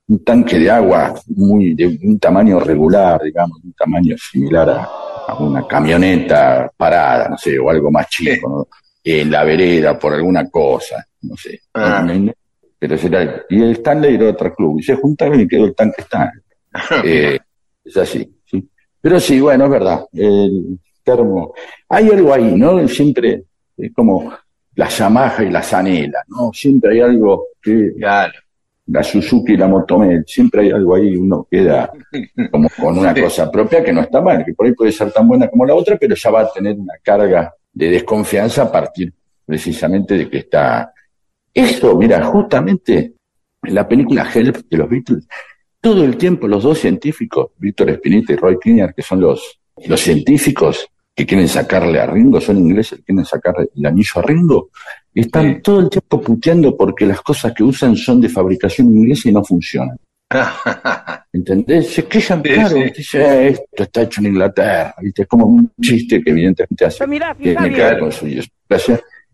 un tanque de agua muy de un tamaño regular, digamos, un tamaño similar a, a una camioneta parada, no sé, o algo más chico, ¿no? en la vereda por alguna cosa, no sé. Ah. Pero será, y el Stanley era otro club, y se juntaron y quedó el tanque Stanley. [laughs] Eh, es así, sí. Pero sí, bueno, es verdad. El termo. Hay algo ahí, ¿no? Siempre es como la Yamaha y la Zanela, ¿no? Siempre hay algo que Claro. la Suzuki y la Motomel, siempre hay algo ahí, uno queda como con una [laughs] Sí. cosa propia que no está mal, que por ahí puede ser tan buena como la otra, pero ya va a tener una carga de desconfianza a partir precisamente de que está. Eso, mira, justamente en la película Help de los Beatles, todo el tiempo los dos científicos, Víctor Spinetta y Roy Kinnear, que son los, los científicos que quieren sacarle a Ringo, son ingleses, quieren sacarle el anillo a Ringo, están Sí. todo el tiempo puteando porque las cosas que usan son de fabricación inglesa y no funcionan. [laughs] ¿Entendés? Se quejan, Sí, claro, sí. dice, "Eh, esto está hecho en Inglaterra, ¿viste? Es como un chiste que evidentemente hace que ver con su.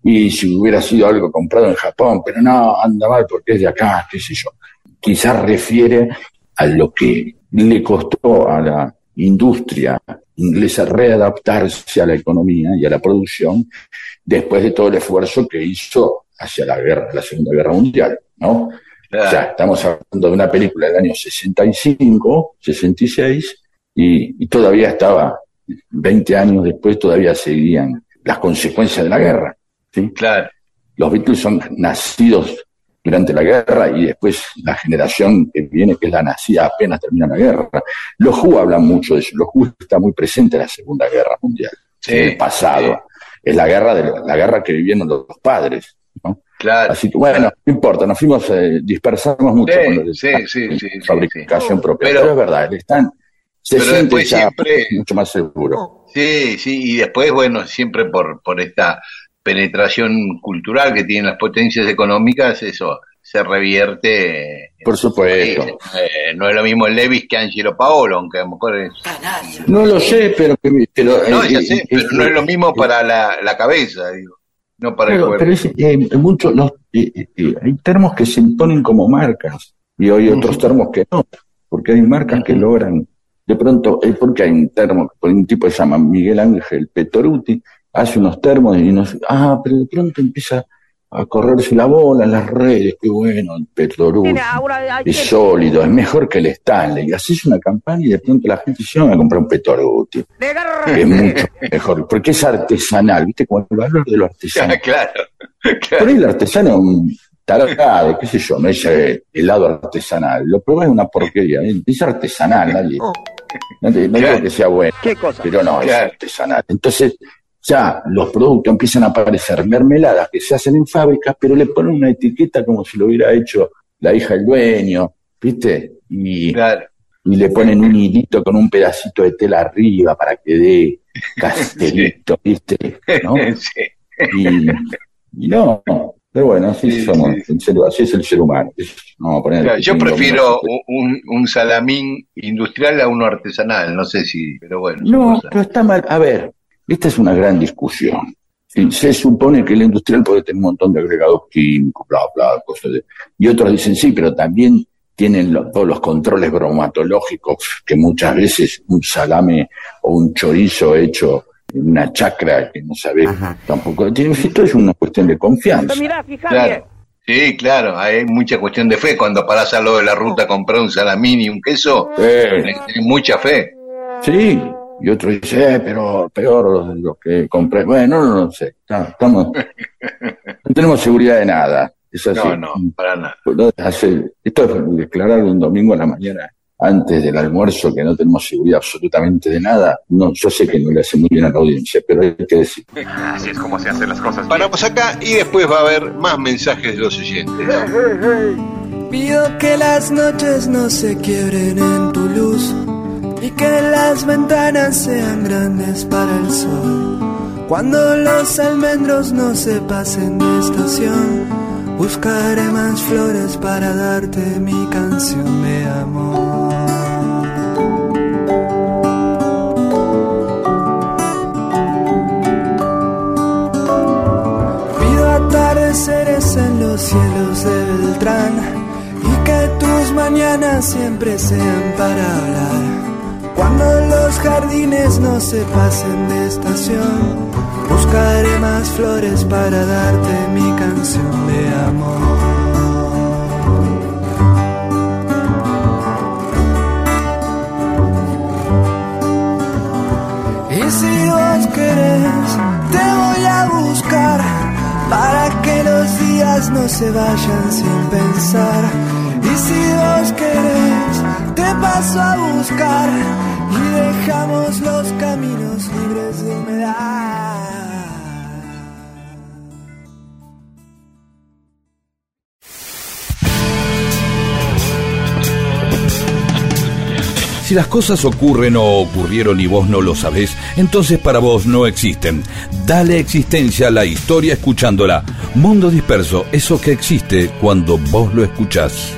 Y si hubiera sido algo comprado en Japón, pero no, anda mal porque es de acá, qué sé yo. Quizás refiere a lo que le costó a la industria inglesa readaptarse a la economía y a la producción después de todo el esfuerzo que hizo hacia la guerra, la Segunda Guerra Mundial, ¿no? Claro. O sea, estamos hablando de una película del año 65, 66, y, y todavía estaba, 20 años después, todavía seguían las consecuencias de la guerra. ¿sí? Claro. Los Beatles son nacidos durante la guerra y después la generación que viene, que es la nacida apenas termina la guerra. Los Who hablan mucho de eso. Los Who está muy presente en la Segunda Guerra Mundial, Sí, en el pasado. Es la guerra, de la, guerra que vivieron los padres. ¿no? Claro. Así que bueno, no importa, nos fuimos, eh, dispersamos mucho Sí, con lo de fabricación propia. Pero- Pero, es verdad, están, se pero siente ya siempre- mucho más seguro. Sí, sí, y después, bueno, siempre por, por esta penetración cultural que tienen las potencias económicas, eso se revierte. Por supuesto. Eh, no es lo mismo el Levis que Angelo Paolo, aunque a lo mejor es. No lo sé, pero... pero No, eh, ya sé, eh, pero eh, no es lo mismo para la, la cabeza, digo, no para el cuerpo. pero es, eh, mucho, los, eh, eh, eh, hay termos que se imponen como marcas y hay otros termos que no, porque hay marcas que logran, de pronto, es porque hay un termo, por un tipo que se llama Miguel Ángel Petoruti, hace unos termos y nos, ah, pero de pronto empieza a correrse la bola en las redes, qué bueno, el Petoruti, es sólido, es mejor que el Stanley, y haces una campaña y de pronto la gente dice, "Vamos a comprar un Petoruti, que es mucho mejor, porque es artesanal, viste, como el valor de lo artesanal. [laughs] claro, Por claro. ahí el artesano es un tarado, qué sé yo, no es helado artesanal. Lo pruebas es una porquería, es artesanal, nadie. No, te- no Claro. digo que sea bueno, pero no, es artesanal. Entonces, ya los productos empiezan a aparecer mermeladas que se hacen en fábricas, pero le ponen una etiqueta como si lo hubiera hecho la hija del dueño, ¿viste? Y, claro. y le ponen un hilito con un pedacito de tela arriba para que dé castelito, [laughs] ¿viste? ¿No? [laughs] Sí. Y, y no, Pero bueno, así Sí, somos, sí. el ser- así es el ser humano. yo, no vamos a poner- Claro, yo tengo prefiero un, un salamín industrial a uno artesanal, no sé si, pero bueno. No, pero está mal. A ver, esta es una gran discusión. Sí, Se supone que el industrial puede tener un montón de agregados químicos, bla, bla, cosas de... Y otros dicen, sí, pero también tienen lo- todos los controles bromatológicos que muchas veces un salame o un chorizo hecho en una chacra que no sabe tampoco... Tiene, esto es una cuestión de confianza. Claro. Sí, claro, hay mucha cuestión de fe. Cuando parás al lado de la ruta a comprar un salamín y un queso, tenés tener mucha fe. sí, y otro dice, eh, pero peor los, los que compré. Bueno, no, no sé, estamos... [laughs] No tenemos seguridad de nada. Es así. No, no, para nada. Hace- esto es declarar un domingo a la mañana antes del almuerzo que no tenemos seguridad absolutamente de nada. No, yo sé que no le hace muy bien a la audiencia, pero hay que decir. Así es como se hacen las cosas. Paramos acá y después va a haber más mensajes de los oyentes. Pido que las noches no se quiebren en tu luz y que las ventanas sean grandes para el sol. Cuando los almendros no se pasen de estación, buscaré más flores para darte mi canción de amor. Pido atardeceres en los cielos de Beltrán y que tus mañanas siempre sean para hablar. Cuando los jardines no se pasen de estación, buscaré más flores para darte mi canción de amor. Y si vos querés, te voy a buscar para que los días no se vayan sin pensar. Y si vos querés, te paso a buscar y dejamos los caminos libres de humedad. Si las cosas ocurren o ocurrieron y vos no lo sabés, entonces para vos no existen. Dale existencia a la historia escuchándola. Mundo disperso, eso que existe cuando vos lo escuchás.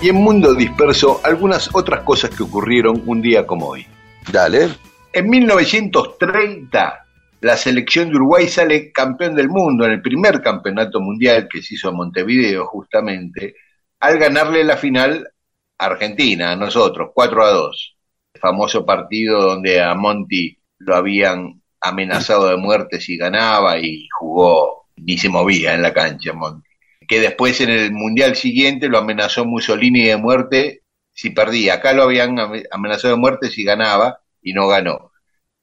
Y en Mundo Disperso, algunas otras cosas que ocurrieron un día como hoy. Dale. En 1930, la selección de Uruguay sale campeón del mundo en el primer campeonato mundial que se hizo en Montevideo, justamente, al ganarle la final a Argentina, a nosotros, 4 a 2. El famoso partido donde a Monti lo habían amenazado de muerte si ganaba y jugó, ni se movía en la cancha Monti. Que después en el mundial siguiente lo amenazó Mussolini de muerte si perdía. Acá lo habían ame- amenazado de muerte si ganaba y no ganó.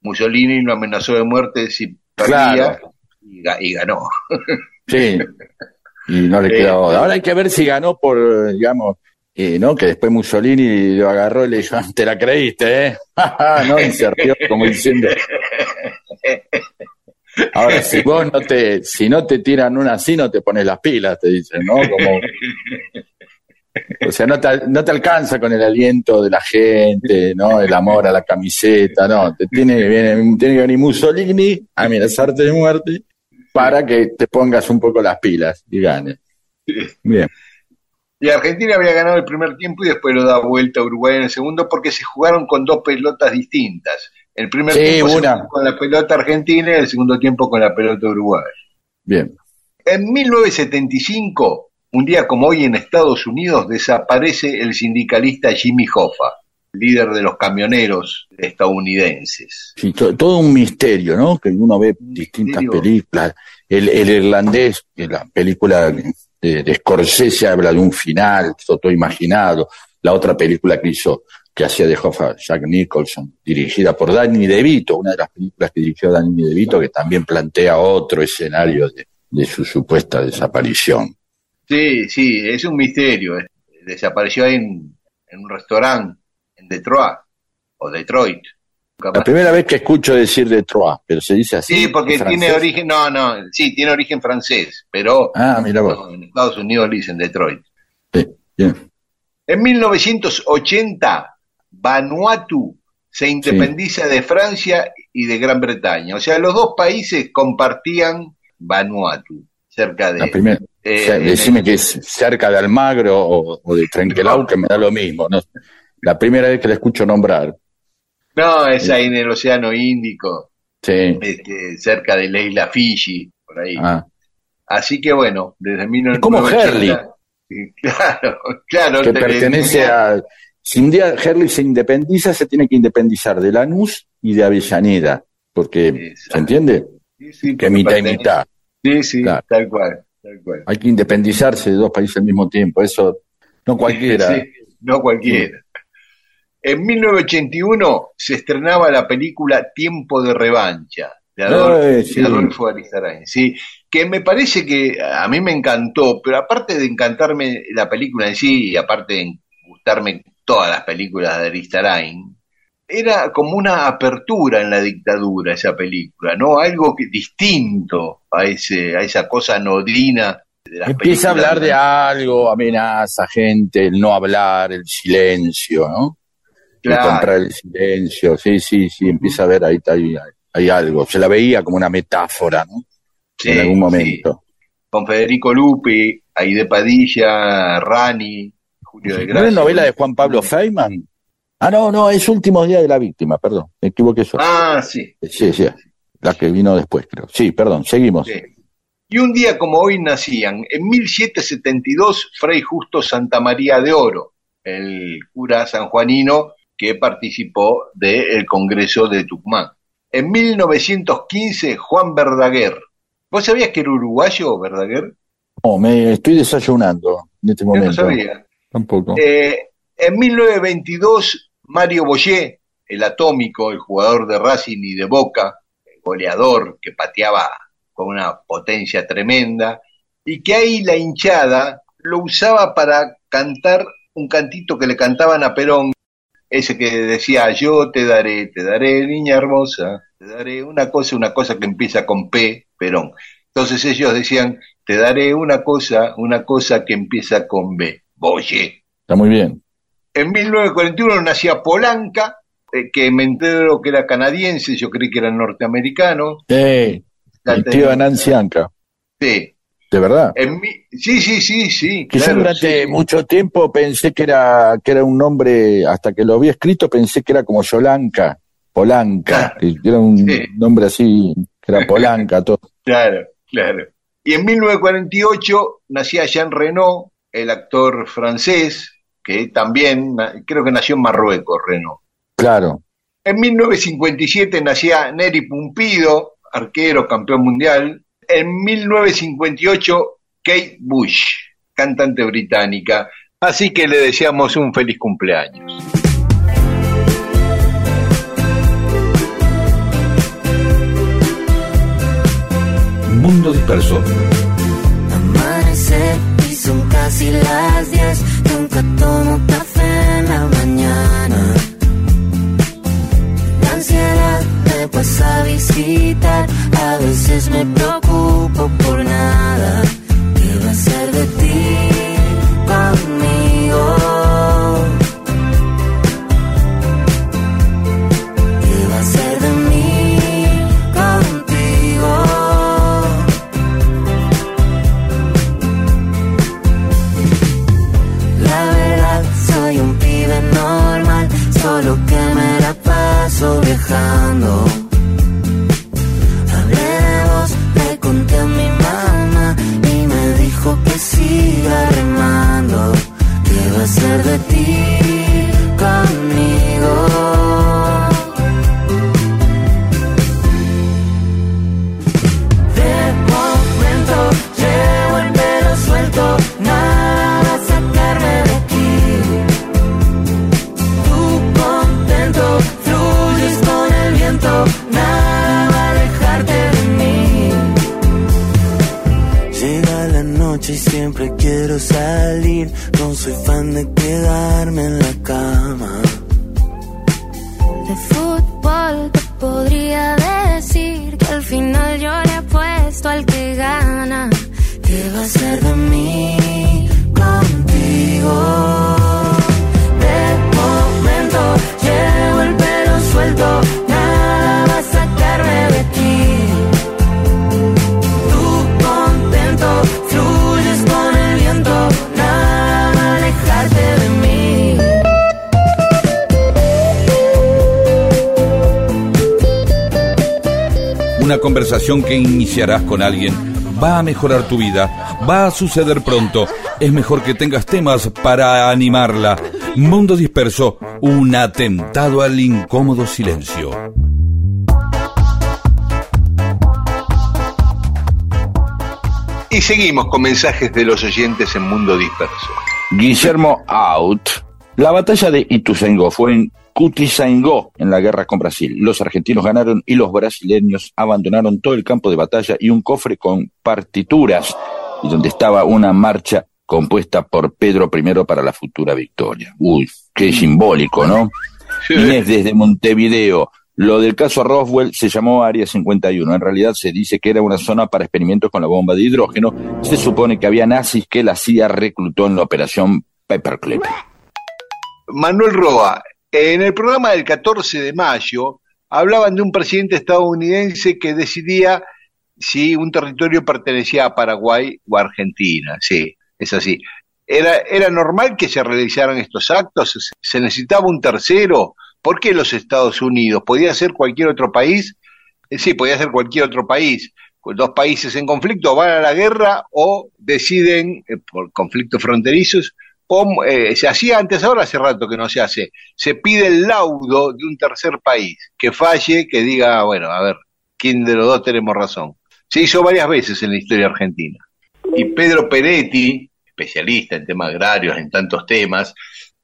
Mussolini lo amenazó de muerte si perdía Claro. y, ga- y ganó. [laughs] Sí. Y no le queda otra. Ahora hay que ver si ganó por, digamos, eh, ¿no? Que después Mussolini lo agarró y le dijo, te la creíste, ¿eh? [laughs] no, y se rió como diciendo. Ahora, [laughs] si vos no te, si no te tiran una así, no te pones las pilas, te dicen, ¿no? Como, o sea, no te, no te alcanza con el aliento de la gente, ¿no? El amor a la camiseta, no. Te tiene, que viene- tiene que venir Mussolini a amenazarte de muerte para que te pongas un poco las pilas y ganes. Bien. Y Argentina había ganado el primer tiempo y después lo da vuelta a Uruguay en el segundo porque se jugaron con dos pelotas distintas. El primer Sí, tiempo una. con la pelota argentina y el segundo tiempo con la pelota uruguaya. Bien. En 1975, un día como hoy en Estados Unidos, desaparece el sindicalista Jimmy Hoffa, líder de los camioneros estadounidenses. Sí, to- todo un misterio, ¿no? Que uno ve distintas misterio. películas. El, el irlandés, que la película de, de Scorsese habla de un final, todo imaginado. La otra película que hizo, que hacía de Hoffa, Jack Nicholson, dirigida por Danny DeVito, una de las películas que dirigió Danny DeVito, que también plantea otro escenario de, de su supuesta desaparición. Sí, sí, es un misterio. Desapareció ahí en, en un restaurante en Detroit, o Detroit. capaz. La primera vez que escucho decir Detroit, pero se dice así. Sí, porque tiene origen, no, no, sí, tiene origen francés, pero Ah, mira vos. en Estados Unidos le dicen Detroit. Sí, bien. En 1980, Vanuatu se independiza de Francia y de Gran Bretaña. O sea, los dos países compartían Vanuatu, cerca de... La primera, eh, o sea, decime que es cerca de Almagro o, o de Trenquelau, que me da lo mismo. ¿no? La primera vez que la escucho nombrar. No, es ahí en el Océano Índico, Sí. este, cerca de la isla Fiji, por ahí. Ah, Así que bueno, desde Es como 1980... Sí, [laughs] Claro, claro. que te- pertenece a... Si un día Herley se independiza, se tiene que independizar de Lanús y de Avellaneda. Porque, Exacto. ¿se entiende? Sí, sí, Que mitad y mitad. Sí, sí, Claro. tal cual, tal cual. Hay que independizarse de dos países al mismo tiempo. Eso no cualquiera. Sí, no cualquiera. En 1981 se estrenaba la película Tiempo de Revancha, de Adolfo, Eh, sí. de Adolfo Arizarain, sí, que me parece que a mí me encantó, pero aparte de encantarme la película en sí, y aparte de gustarme todas las películas de Arizarain, era como una apertura en la dictadura esa película, ¿no? Algo que, distinto a ese a esa cosa nodrina de las Empieza a hablar de algo, amenaza gente, el no hablar, el silencio, ¿no? Claro. contra el silencio. Sí, sí, sí, empieza a ver ahí, ahí hay algo. Se la veía como una metáfora, ¿no? Sí, en algún sí. momento. con Federico Lupi, Aide Padilla, Rani, Julio de ¿No Gracia. es novela de Juan Pablo Feynman? Ah, no, no, es Últimos Días de la Víctima, perdón, me equivoqué yo. Ah, sí. Sí, sí, la que vino después, creo. Sí, perdón, seguimos. sí. Y un día como hoy nacían, en 1772, Fray Justo Santa María de Oro, el cura sanjuanino que participó del Congreso de Tucumán. En 1915, Juan Verdaguer. ¿Vos sabías que era uruguayo, Verdaguer? No, me estoy desayunando en este Yo momento. no sabía. Eh, en 1922, Mario Boyé, el atómico, el jugador de Racing y de Boca, el goleador que pateaba con una potencia tremenda, y que ahí la hinchada lo usaba para cantar un cantito que le cantaban a Perón, ese que decía, yo te daré, te daré, niña hermosa, te daré una cosa, una cosa que empieza con P, Perón. Entonces ellos decían, te daré una cosa, una cosa que empieza con B, Boyé. Está muy bien. En 1941 nacía Polanca, eh, que me entero que era canadiense, yo creí que era norteamericano. Ya el tío de Nancy Anca, Sí. de verdad. En mi- sí, sí, sí, sí. Claro, durante sí. mucho tiempo pensé que era, que era un nombre, hasta que lo había escrito, pensé que era como Yolanca, Polanca, que era un Sí. nombre así, que era Polanca, [laughs] todo. Claro, claro. Y en 1948 nacía Jean Reno, el actor francés, que también, creo que nació en Marruecos, Reno. Claro. En 1957 nacía Neri Pumpido, arquero, campeón mundial. En 1958, Kate Bush, cantante británica. Así que le deseamos un feliz cumpleaños. Mundo disperso. Amanece y son casi las 10. Nunca tomo café con alguien va a mejorar tu vida, va a suceder pronto. Es mejor que tengas temas para animarla. Mundo disperso, un atentado al incómodo silencio. Y seguimos con mensajes de los oyentes en Mundo Disperso. Guillermo Out. La batalla de Ituzaingó fue en Cutizaingó en la guerra con Brasil. Los argentinos ganaron y los brasileños abandonaron todo el campo de batalla y un cofre con partituras y donde estaba una marcha compuesta por Pedro I para la futura victoria. Uy, qué simbólico, ¿no? Inés desde Montevideo. Lo del caso Roswell se llamó Área 51. En realidad se dice que era una zona para experimentos con la bomba de hidrógeno. Se supone que había nazis que la CIA reclutó en la operación Paperclip. Manuel Roa, en el programa del 14 de mayo hablaban de un presidente estadounidense que decidía si un territorio pertenecía a Paraguay o a Argentina. Sí, es así. ¿Era, ¿Era normal que se realizaran estos actos? ¿Se necesitaba un tercero? ¿Por qué los Estados Unidos? ¿Podía ser cualquier otro país? Eh, sí, podía ser cualquier otro país. Dos países en conflicto van a la guerra o deciden, eh, por conflictos fronterizos, eh, se hacía antes, ahora hace rato que no se hace, se pide el laudo de un tercer país que falle, que diga, bueno, a ver, ¿quién de los dos tenemos razón? Se hizo varias veces en la historia argentina. Y Pedro Peretti, especialista en temas agrarios, en tantos temas,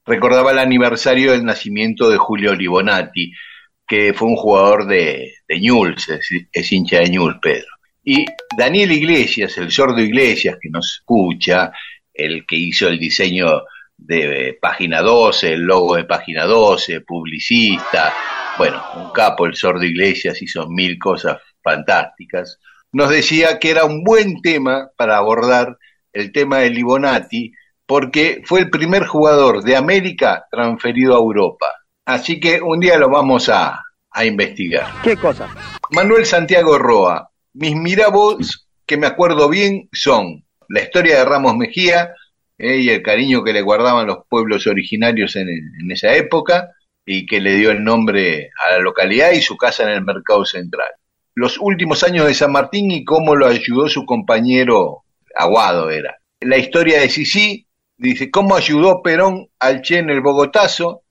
recordaba el aniversario del nacimiento de Julio Libonati, que fue un jugador de, de Ñuls, es, hincha de Ñuls, Pedro. Y Daniel Iglesias, el sordo Iglesias, que nos escucha, el que hizo el diseño de Página 12, el logo de Página 12, publicista, bueno, un capo, el sordo Iglesias hizo mil cosas fantásticas, nos decía que era un buen tema para abordar el tema de Libonati, porque fue el primer jugador de América transferido a Europa. Así que un día lo vamos a, investigar. ¿Qué cosa? Manuel Santiago Roa, mis mirabos que me acuerdo bien son la historia de Ramos Mejía eh, y el cariño que le guardaban los pueblos originarios en, en esa época y que le dio el nombre a la localidad y su casa en el Mercado Central. Los últimos años de San Martín y cómo lo ayudó su compañero Aguado era. La historia de Sisi Dice, ¿cómo ayudó Perón al Che en el Bogotazo?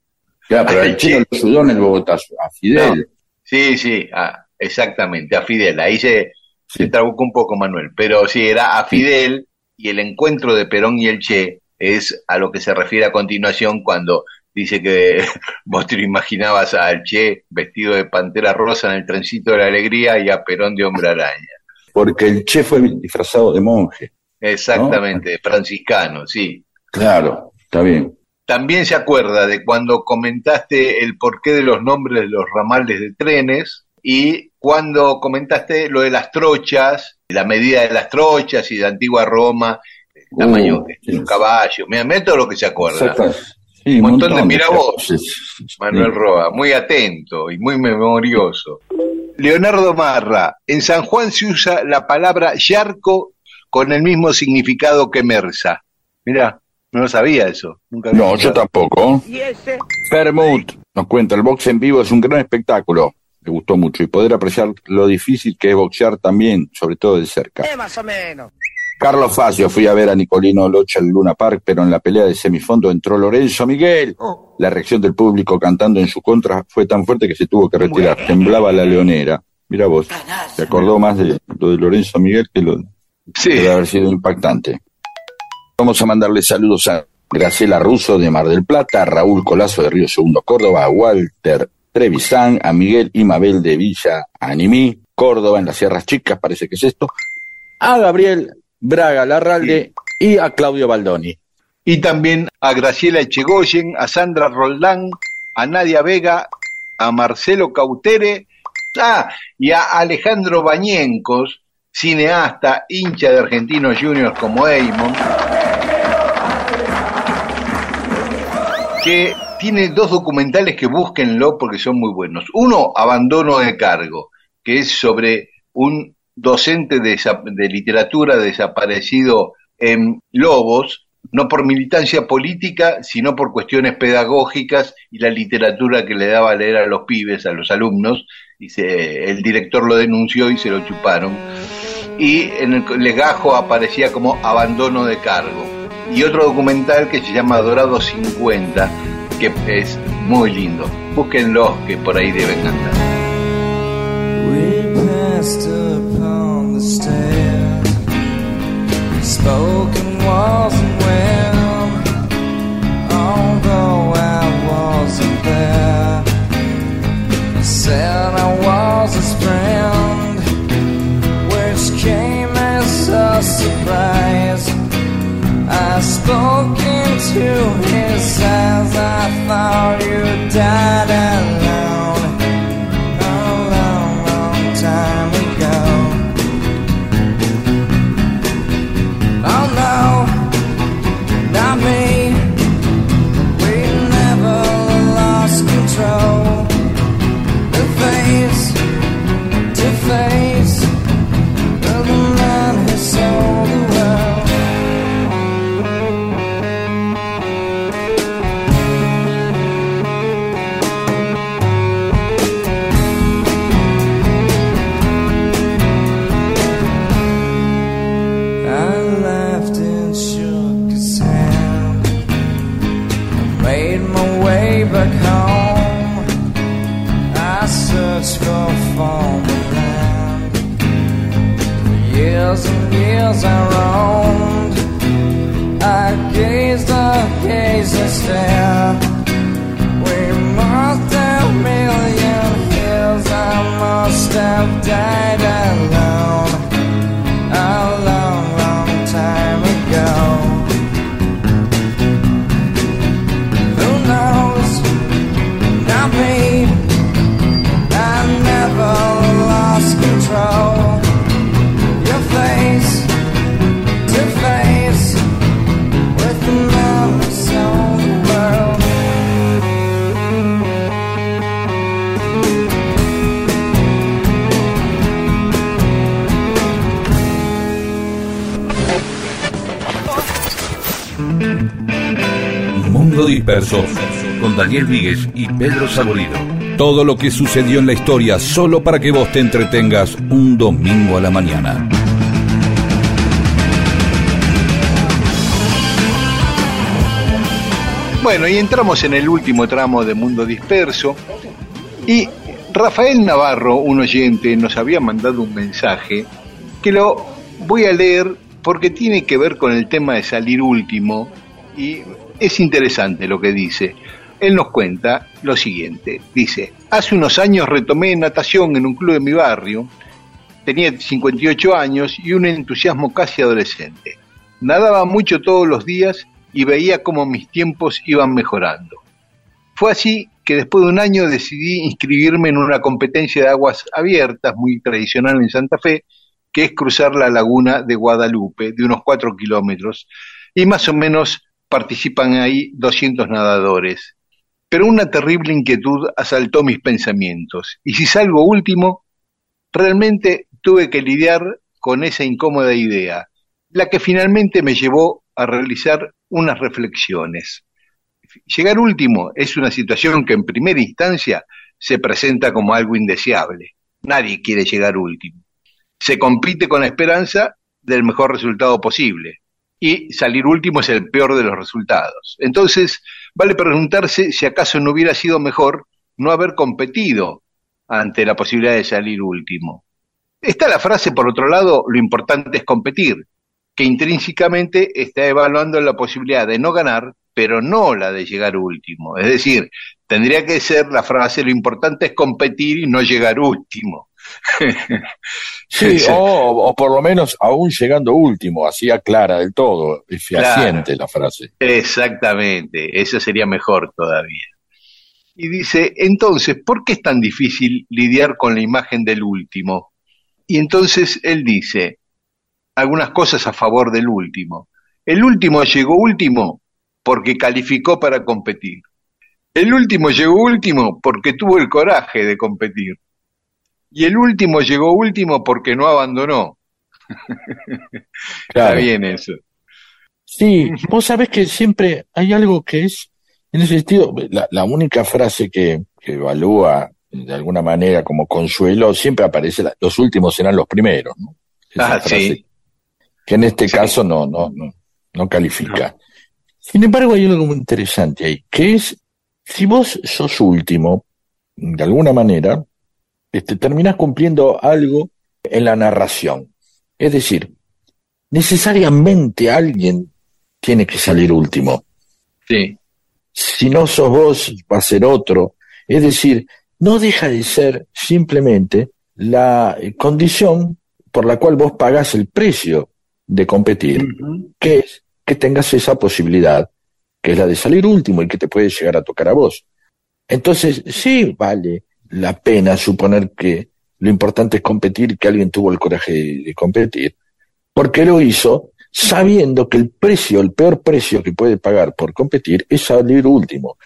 Claro, pero el Che no lo ayudó en el Bogotazo, a Fidel. Sí, sí, exactamente, a Fidel. Ahí se, se trabucó un poco Manuel, pero sí, era a Fidel y el encuentro de Perón y el Che es a lo que se refiere a continuación cuando dice que [laughs] vos te lo imaginabas al Che vestido de pantera rosa en el trencito de la alegría y a Perón de hombre araña. Porque el Che fue disfrazado de monje. Exactamente, franciscano, sí. Claro, está bien. También se acuerda de cuando comentaste el porqué de los nombres de los ramales de trenes y cuando comentaste lo de las trochas, la medida de las trochas y de antigua Roma, el tamaño uh, de un caballo. Me meto lo que se acuerda. un montón, de mira Manuel Roa, muy atento y muy memorioso. Leonardo Marra, en San Juan se usa la palabra yarco con el mismo significado que mersa. Mira, no lo sabía eso. Nunca no, yo tampoco. ¿Y ese? Permut nos cuenta, el box en vivo es un gran espectáculo. Le gustó mucho y poder apreciar lo difícil que es boxear también, sobre todo de cerca. Eh, más o menos. Carlos Facio, fui a ver a Nicolino Locha en Luna Park, pero en la pelea de semifondo entró Lorenzo Miguel. Oh. La reacción del público cantando en su contra fue tan fuerte que se tuvo que retirar. Temblaba la leonera. Mira vos, se acordó más de lo de Lorenzo Miguel que lo sí. de haber sido impactante. Vamos a mandarle saludos a Graciela Russo de Mar del Plata, a Raúl Colazo de Río Segundo Córdoba, a Walter Trevisan, a Miguel y Mabel de Villa Animí, Córdoba en las Sierras Chicas, parece que es esto, a Gabriel Braga Larralde y a Claudio Baldoni. Y también a Graciela Echegoyen, a Sandra Roldán, a Nadia Vega, a Marcelo Cautere, ah, y a Alejandro Bañencos, cineasta, hincha de Argentinos Juniors como Eamon, que tiene dos documentales que búsquenlo porque son muy buenos. Uno, Abandono de Cargo, que es sobre un docente de, literatura desaparecido en Lobos, no por militancia política, sino por cuestiones pedagógicas y la literatura que le daba a leer a los pibes, a los alumnos, y el director lo denunció y se lo chuparon. Y en el legajo aparecía como abandono de cargo. Y otro documental que se llama Dorado 50, que es muy lindo. Búsquenlo, que por ahí deben andar. spoken wasn't well, although I wasn't there. I said I was his friend, which came as a surprise. I spoke into his eyes, you Daniel Víguez y Pedro Saborido. Todo lo que sucedió en la historia solo para que vos te entretengas un domingo a la mañana. Bueno, y entramos en el último tramo de Mundo Disperso. Y Rafael Navarro, un oyente, nos había mandado un mensaje que lo voy a leer porque tiene que ver con el tema de salir último y es interesante lo que dice. Él nos cuenta lo siguiente. Dice, hace unos años retomé natación en un club de mi barrio. Tenía 58 años y un entusiasmo casi adolescente. Nadaba mucho todos los días y veía cómo mis tiempos iban mejorando. Fue así que después de un año decidí inscribirme en una competencia de aguas abiertas muy tradicional en Santa Fe, que es cruzar la laguna de Guadalupe de unos 4 kilómetros, y más o menos participan ahí 200 nadadores. Pero una terrible inquietud asaltó mis pensamientos, y si salgo último, realmente tuve que lidiar con esa incómoda idea, la que finalmente me llevó a realizar unas reflexiones. Llegar último es una situación que en primera instancia se presenta como algo indeseable. Nadie quiere llegar último. Se compite con la esperanza del mejor resultado posible y salir último es el peor de los resultados. Entonces, vale preguntarse si acaso no hubiera sido mejor no haber competido ante la posibilidad de salir último. Está la frase, por otro lado, lo importante es competir, que intrínsecamente está evaluando la posibilidad de no ganar, pero no la de llegar último. Es decir, tendría que ser la frase, lo importante es competir y no llegar último. [laughs] Sí, o, o por lo menos aún llegando último, así aclara del todo, es fehaciente la frase. Exactamente, eso sería mejor todavía. Y dice, entonces, ¿por qué es tan difícil lidiar con la imagen del último? Y entonces él dice algunas cosas a favor del último. El último llegó último porque calificó para competir. El último llegó último porque tuvo el coraje de competir. Y el último llegó último porque no abandonó. [laughs] Está bien eso. Sí, vos sabés que siempre hay algo que es, en ese sentido, la, la única frase que, que evalúa de alguna manera como consuelo, siempre aparece, la- los últimos serán los primeros, ¿no? Esa Ah, frase sí. que en este caso no, no, no, no califica. Sin embargo, hay algo muy interesante ahí, que es, si vos sos último, de alguna manera, este, terminás cumpliendo algo en la narración. Es decir, necesariamente alguien tiene que salir último. Sí. Si no sos vos, va a ser otro. Es decir, no deja de ser simplemente la eh, condición por la cual vos pagás el precio de competir, que es que tengas esa posibilidad, que es la de salir último y que te puede llegar a tocar a vos. Entonces, sí vale la pena suponer que lo importante es competir, que alguien tuvo el coraje de, de competir, porque lo hizo sabiendo que el precio, el peor precio que puede pagar por competir es salir último.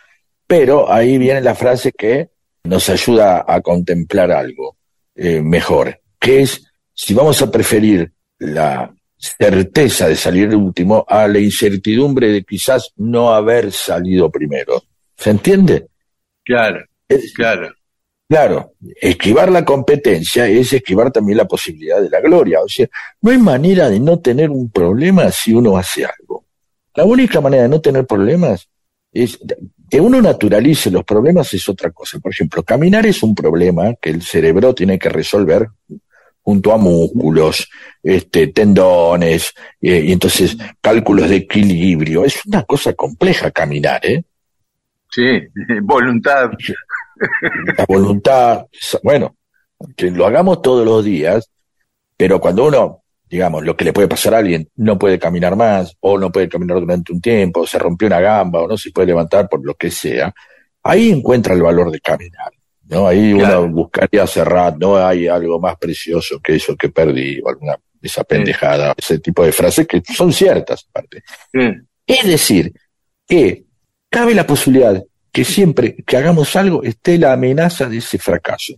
Pero ahí viene la frase que nos ayuda a contemplar algo eh, mejor, que es si vamos a preferir la certeza de salir último a la incertidumbre de quizás no haber salido primero. ¿Se entiende? Claro, claro. Claro, esquivar la competencia es esquivar también la posibilidad de la gloria. O sea, no hay manera de no tener un problema si uno hace algo. La única manera de no tener problemas es que uno naturalice los problemas es otra cosa. Por ejemplo, caminar es un problema que el cerebro tiene que resolver junto a músculos, este, tendones, eh, y entonces cálculos de equilibrio. Es una cosa compleja caminar, ¿eh? Sí, [laughs] voluntad. La voluntad, bueno, que lo hagamos todos los días, pero cuando uno, digamos, lo que le puede pasar a alguien, no puede caminar más, o no puede caminar durante un tiempo, o se rompió una gamba, o no se puede levantar por lo que sea, ahí encuentra el valor de caminar. ¿no? Ahí uno buscaría cerrar, no hay algo más precioso que eso que perdí, o alguna esa pendejada, ese tipo de frases que son ciertas, aparte. Es decir, que cabe la posibilidad que siempre que hagamos algo esté la amenaza de ese fracaso.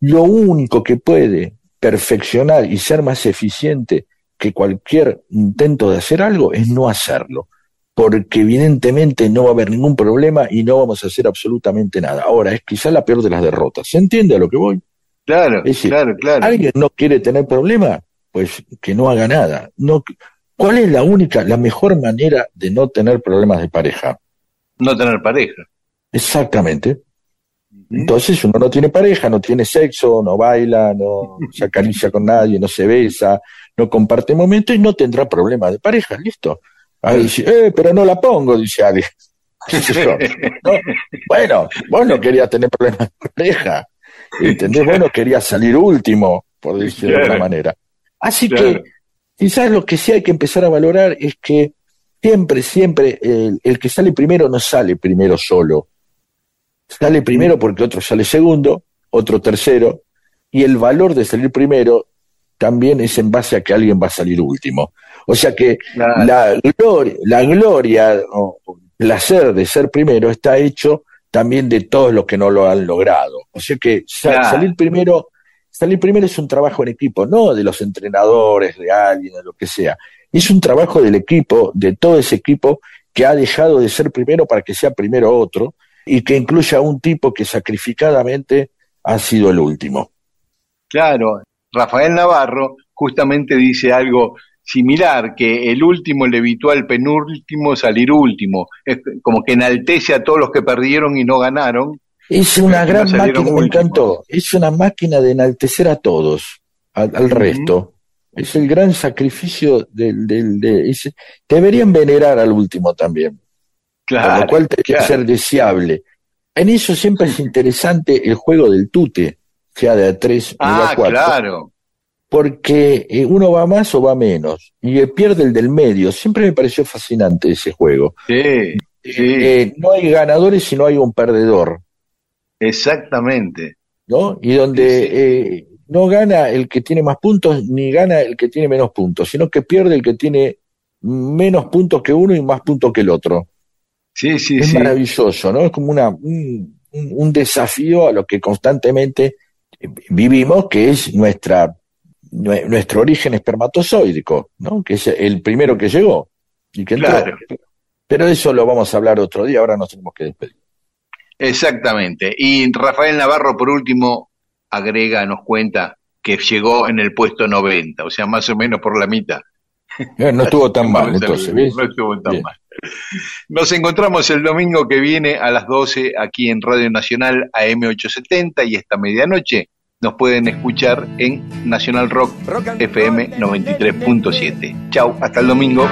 Lo único que puede perfeccionar y ser más eficiente que cualquier intento de hacer algo es no hacerlo, porque evidentemente no va a haber ningún problema y no vamos a hacer absolutamente nada. Ahora, es quizá la peor de las derrotas. ¿Se entiende a lo que voy? Claro, Es decir, claro, claro. ¿Alguien no quiere tener problema? Pues que no haga nada. No, ¿Cuál es la única, la mejor manera de no tener problemas de pareja? No tener pareja. Exactamente. Entonces uno no tiene pareja, no tiene sexo, no baila, no [laughs] se acaricia con nadie, no se besa, no comparte momentos y no tendrá problemas de pareja, listo. Ahí dice, eh, pero no la pongo, dice alguien. [laughs] No, Bueno, vos no querías tener problemas de pareja, ¿entendés? Vos no querías salir último, por decirlo de alguna manera. Así que quizás lo que sí hay que empezar a valorar es que siempre, siempre el, el que sale primero no sale primero solo. Sale primero porque otro sale segundo, otro tercero, y el valor de salir primero también es en base a que alguien va a salir último. O sea que Claro. la gloria, la gloria o placer de ser primero está hecho también de todos los que no lo han logrado. O sea que Claro. salir primero, salir primero es un trabajo en equipo, no de los entrenadores, de alguien, de lo que sea. Es un trabajo del equipo, de todo ese equipo que ha dejado de ser primero para que sea primero otro y que incluya a un tipo que sacrificadamente ha sido el último. Claro, Rafael Navarro justamente dice algo similar, que el último le evitó al penúltimo salir último. Es como que enaltece a todos los que perdieron y no ganaron. Es una gran no máquina, me encantó. Es una máquina de enaltecer a todos, al, al resto. Es el gran sacrificio del, del de, es- deberían venerar al último también. Claro, lo cual tiene que ser deseable. En eso siempre es interesante el juego del tute, sea de a tres o de Ah, a cuatro. claro. Porque eh, uno va más o va menos. Y eh, pierde el del medio. Siempre me pareció fascinante ese juego. Sí, sí, Eh, no hay ganadores si no hay un perdedor. exactamente. ¿no? Y donde eh, no gana el que tiene más puntos ni gana el que tiene menos puntos, sino que pierde el que tiene menos puntos que uno y más puntos que el otro. Sí, sí, es sí. maravilloso, ¿no? Es como una, un, desafío a lo que constantemente vivimos, que es nuestra nue- nuestro origen espermatozoidico, ¿no? Que es el primero que llegó. y que entró. Claro. Pero eso lo vamos a hablar otro día, ahora nos tenemos que despedir. Exactamente. Y Rafael Navarro, por último, agrega, nos cuenta que llegó en el puesto 90, o sea, más o menos por la mitad. Eh, No estuvo tan [laughs] mal, entonces, ¿ves? No estuvo tan Bien. mal. Nos encontramos el domingo que viene a las 12 aquí en Radio Nacional AM870 y esta medianoche nos pueden escuchar en Nacional Rock FM 93.7. Chau, hasta el domingo.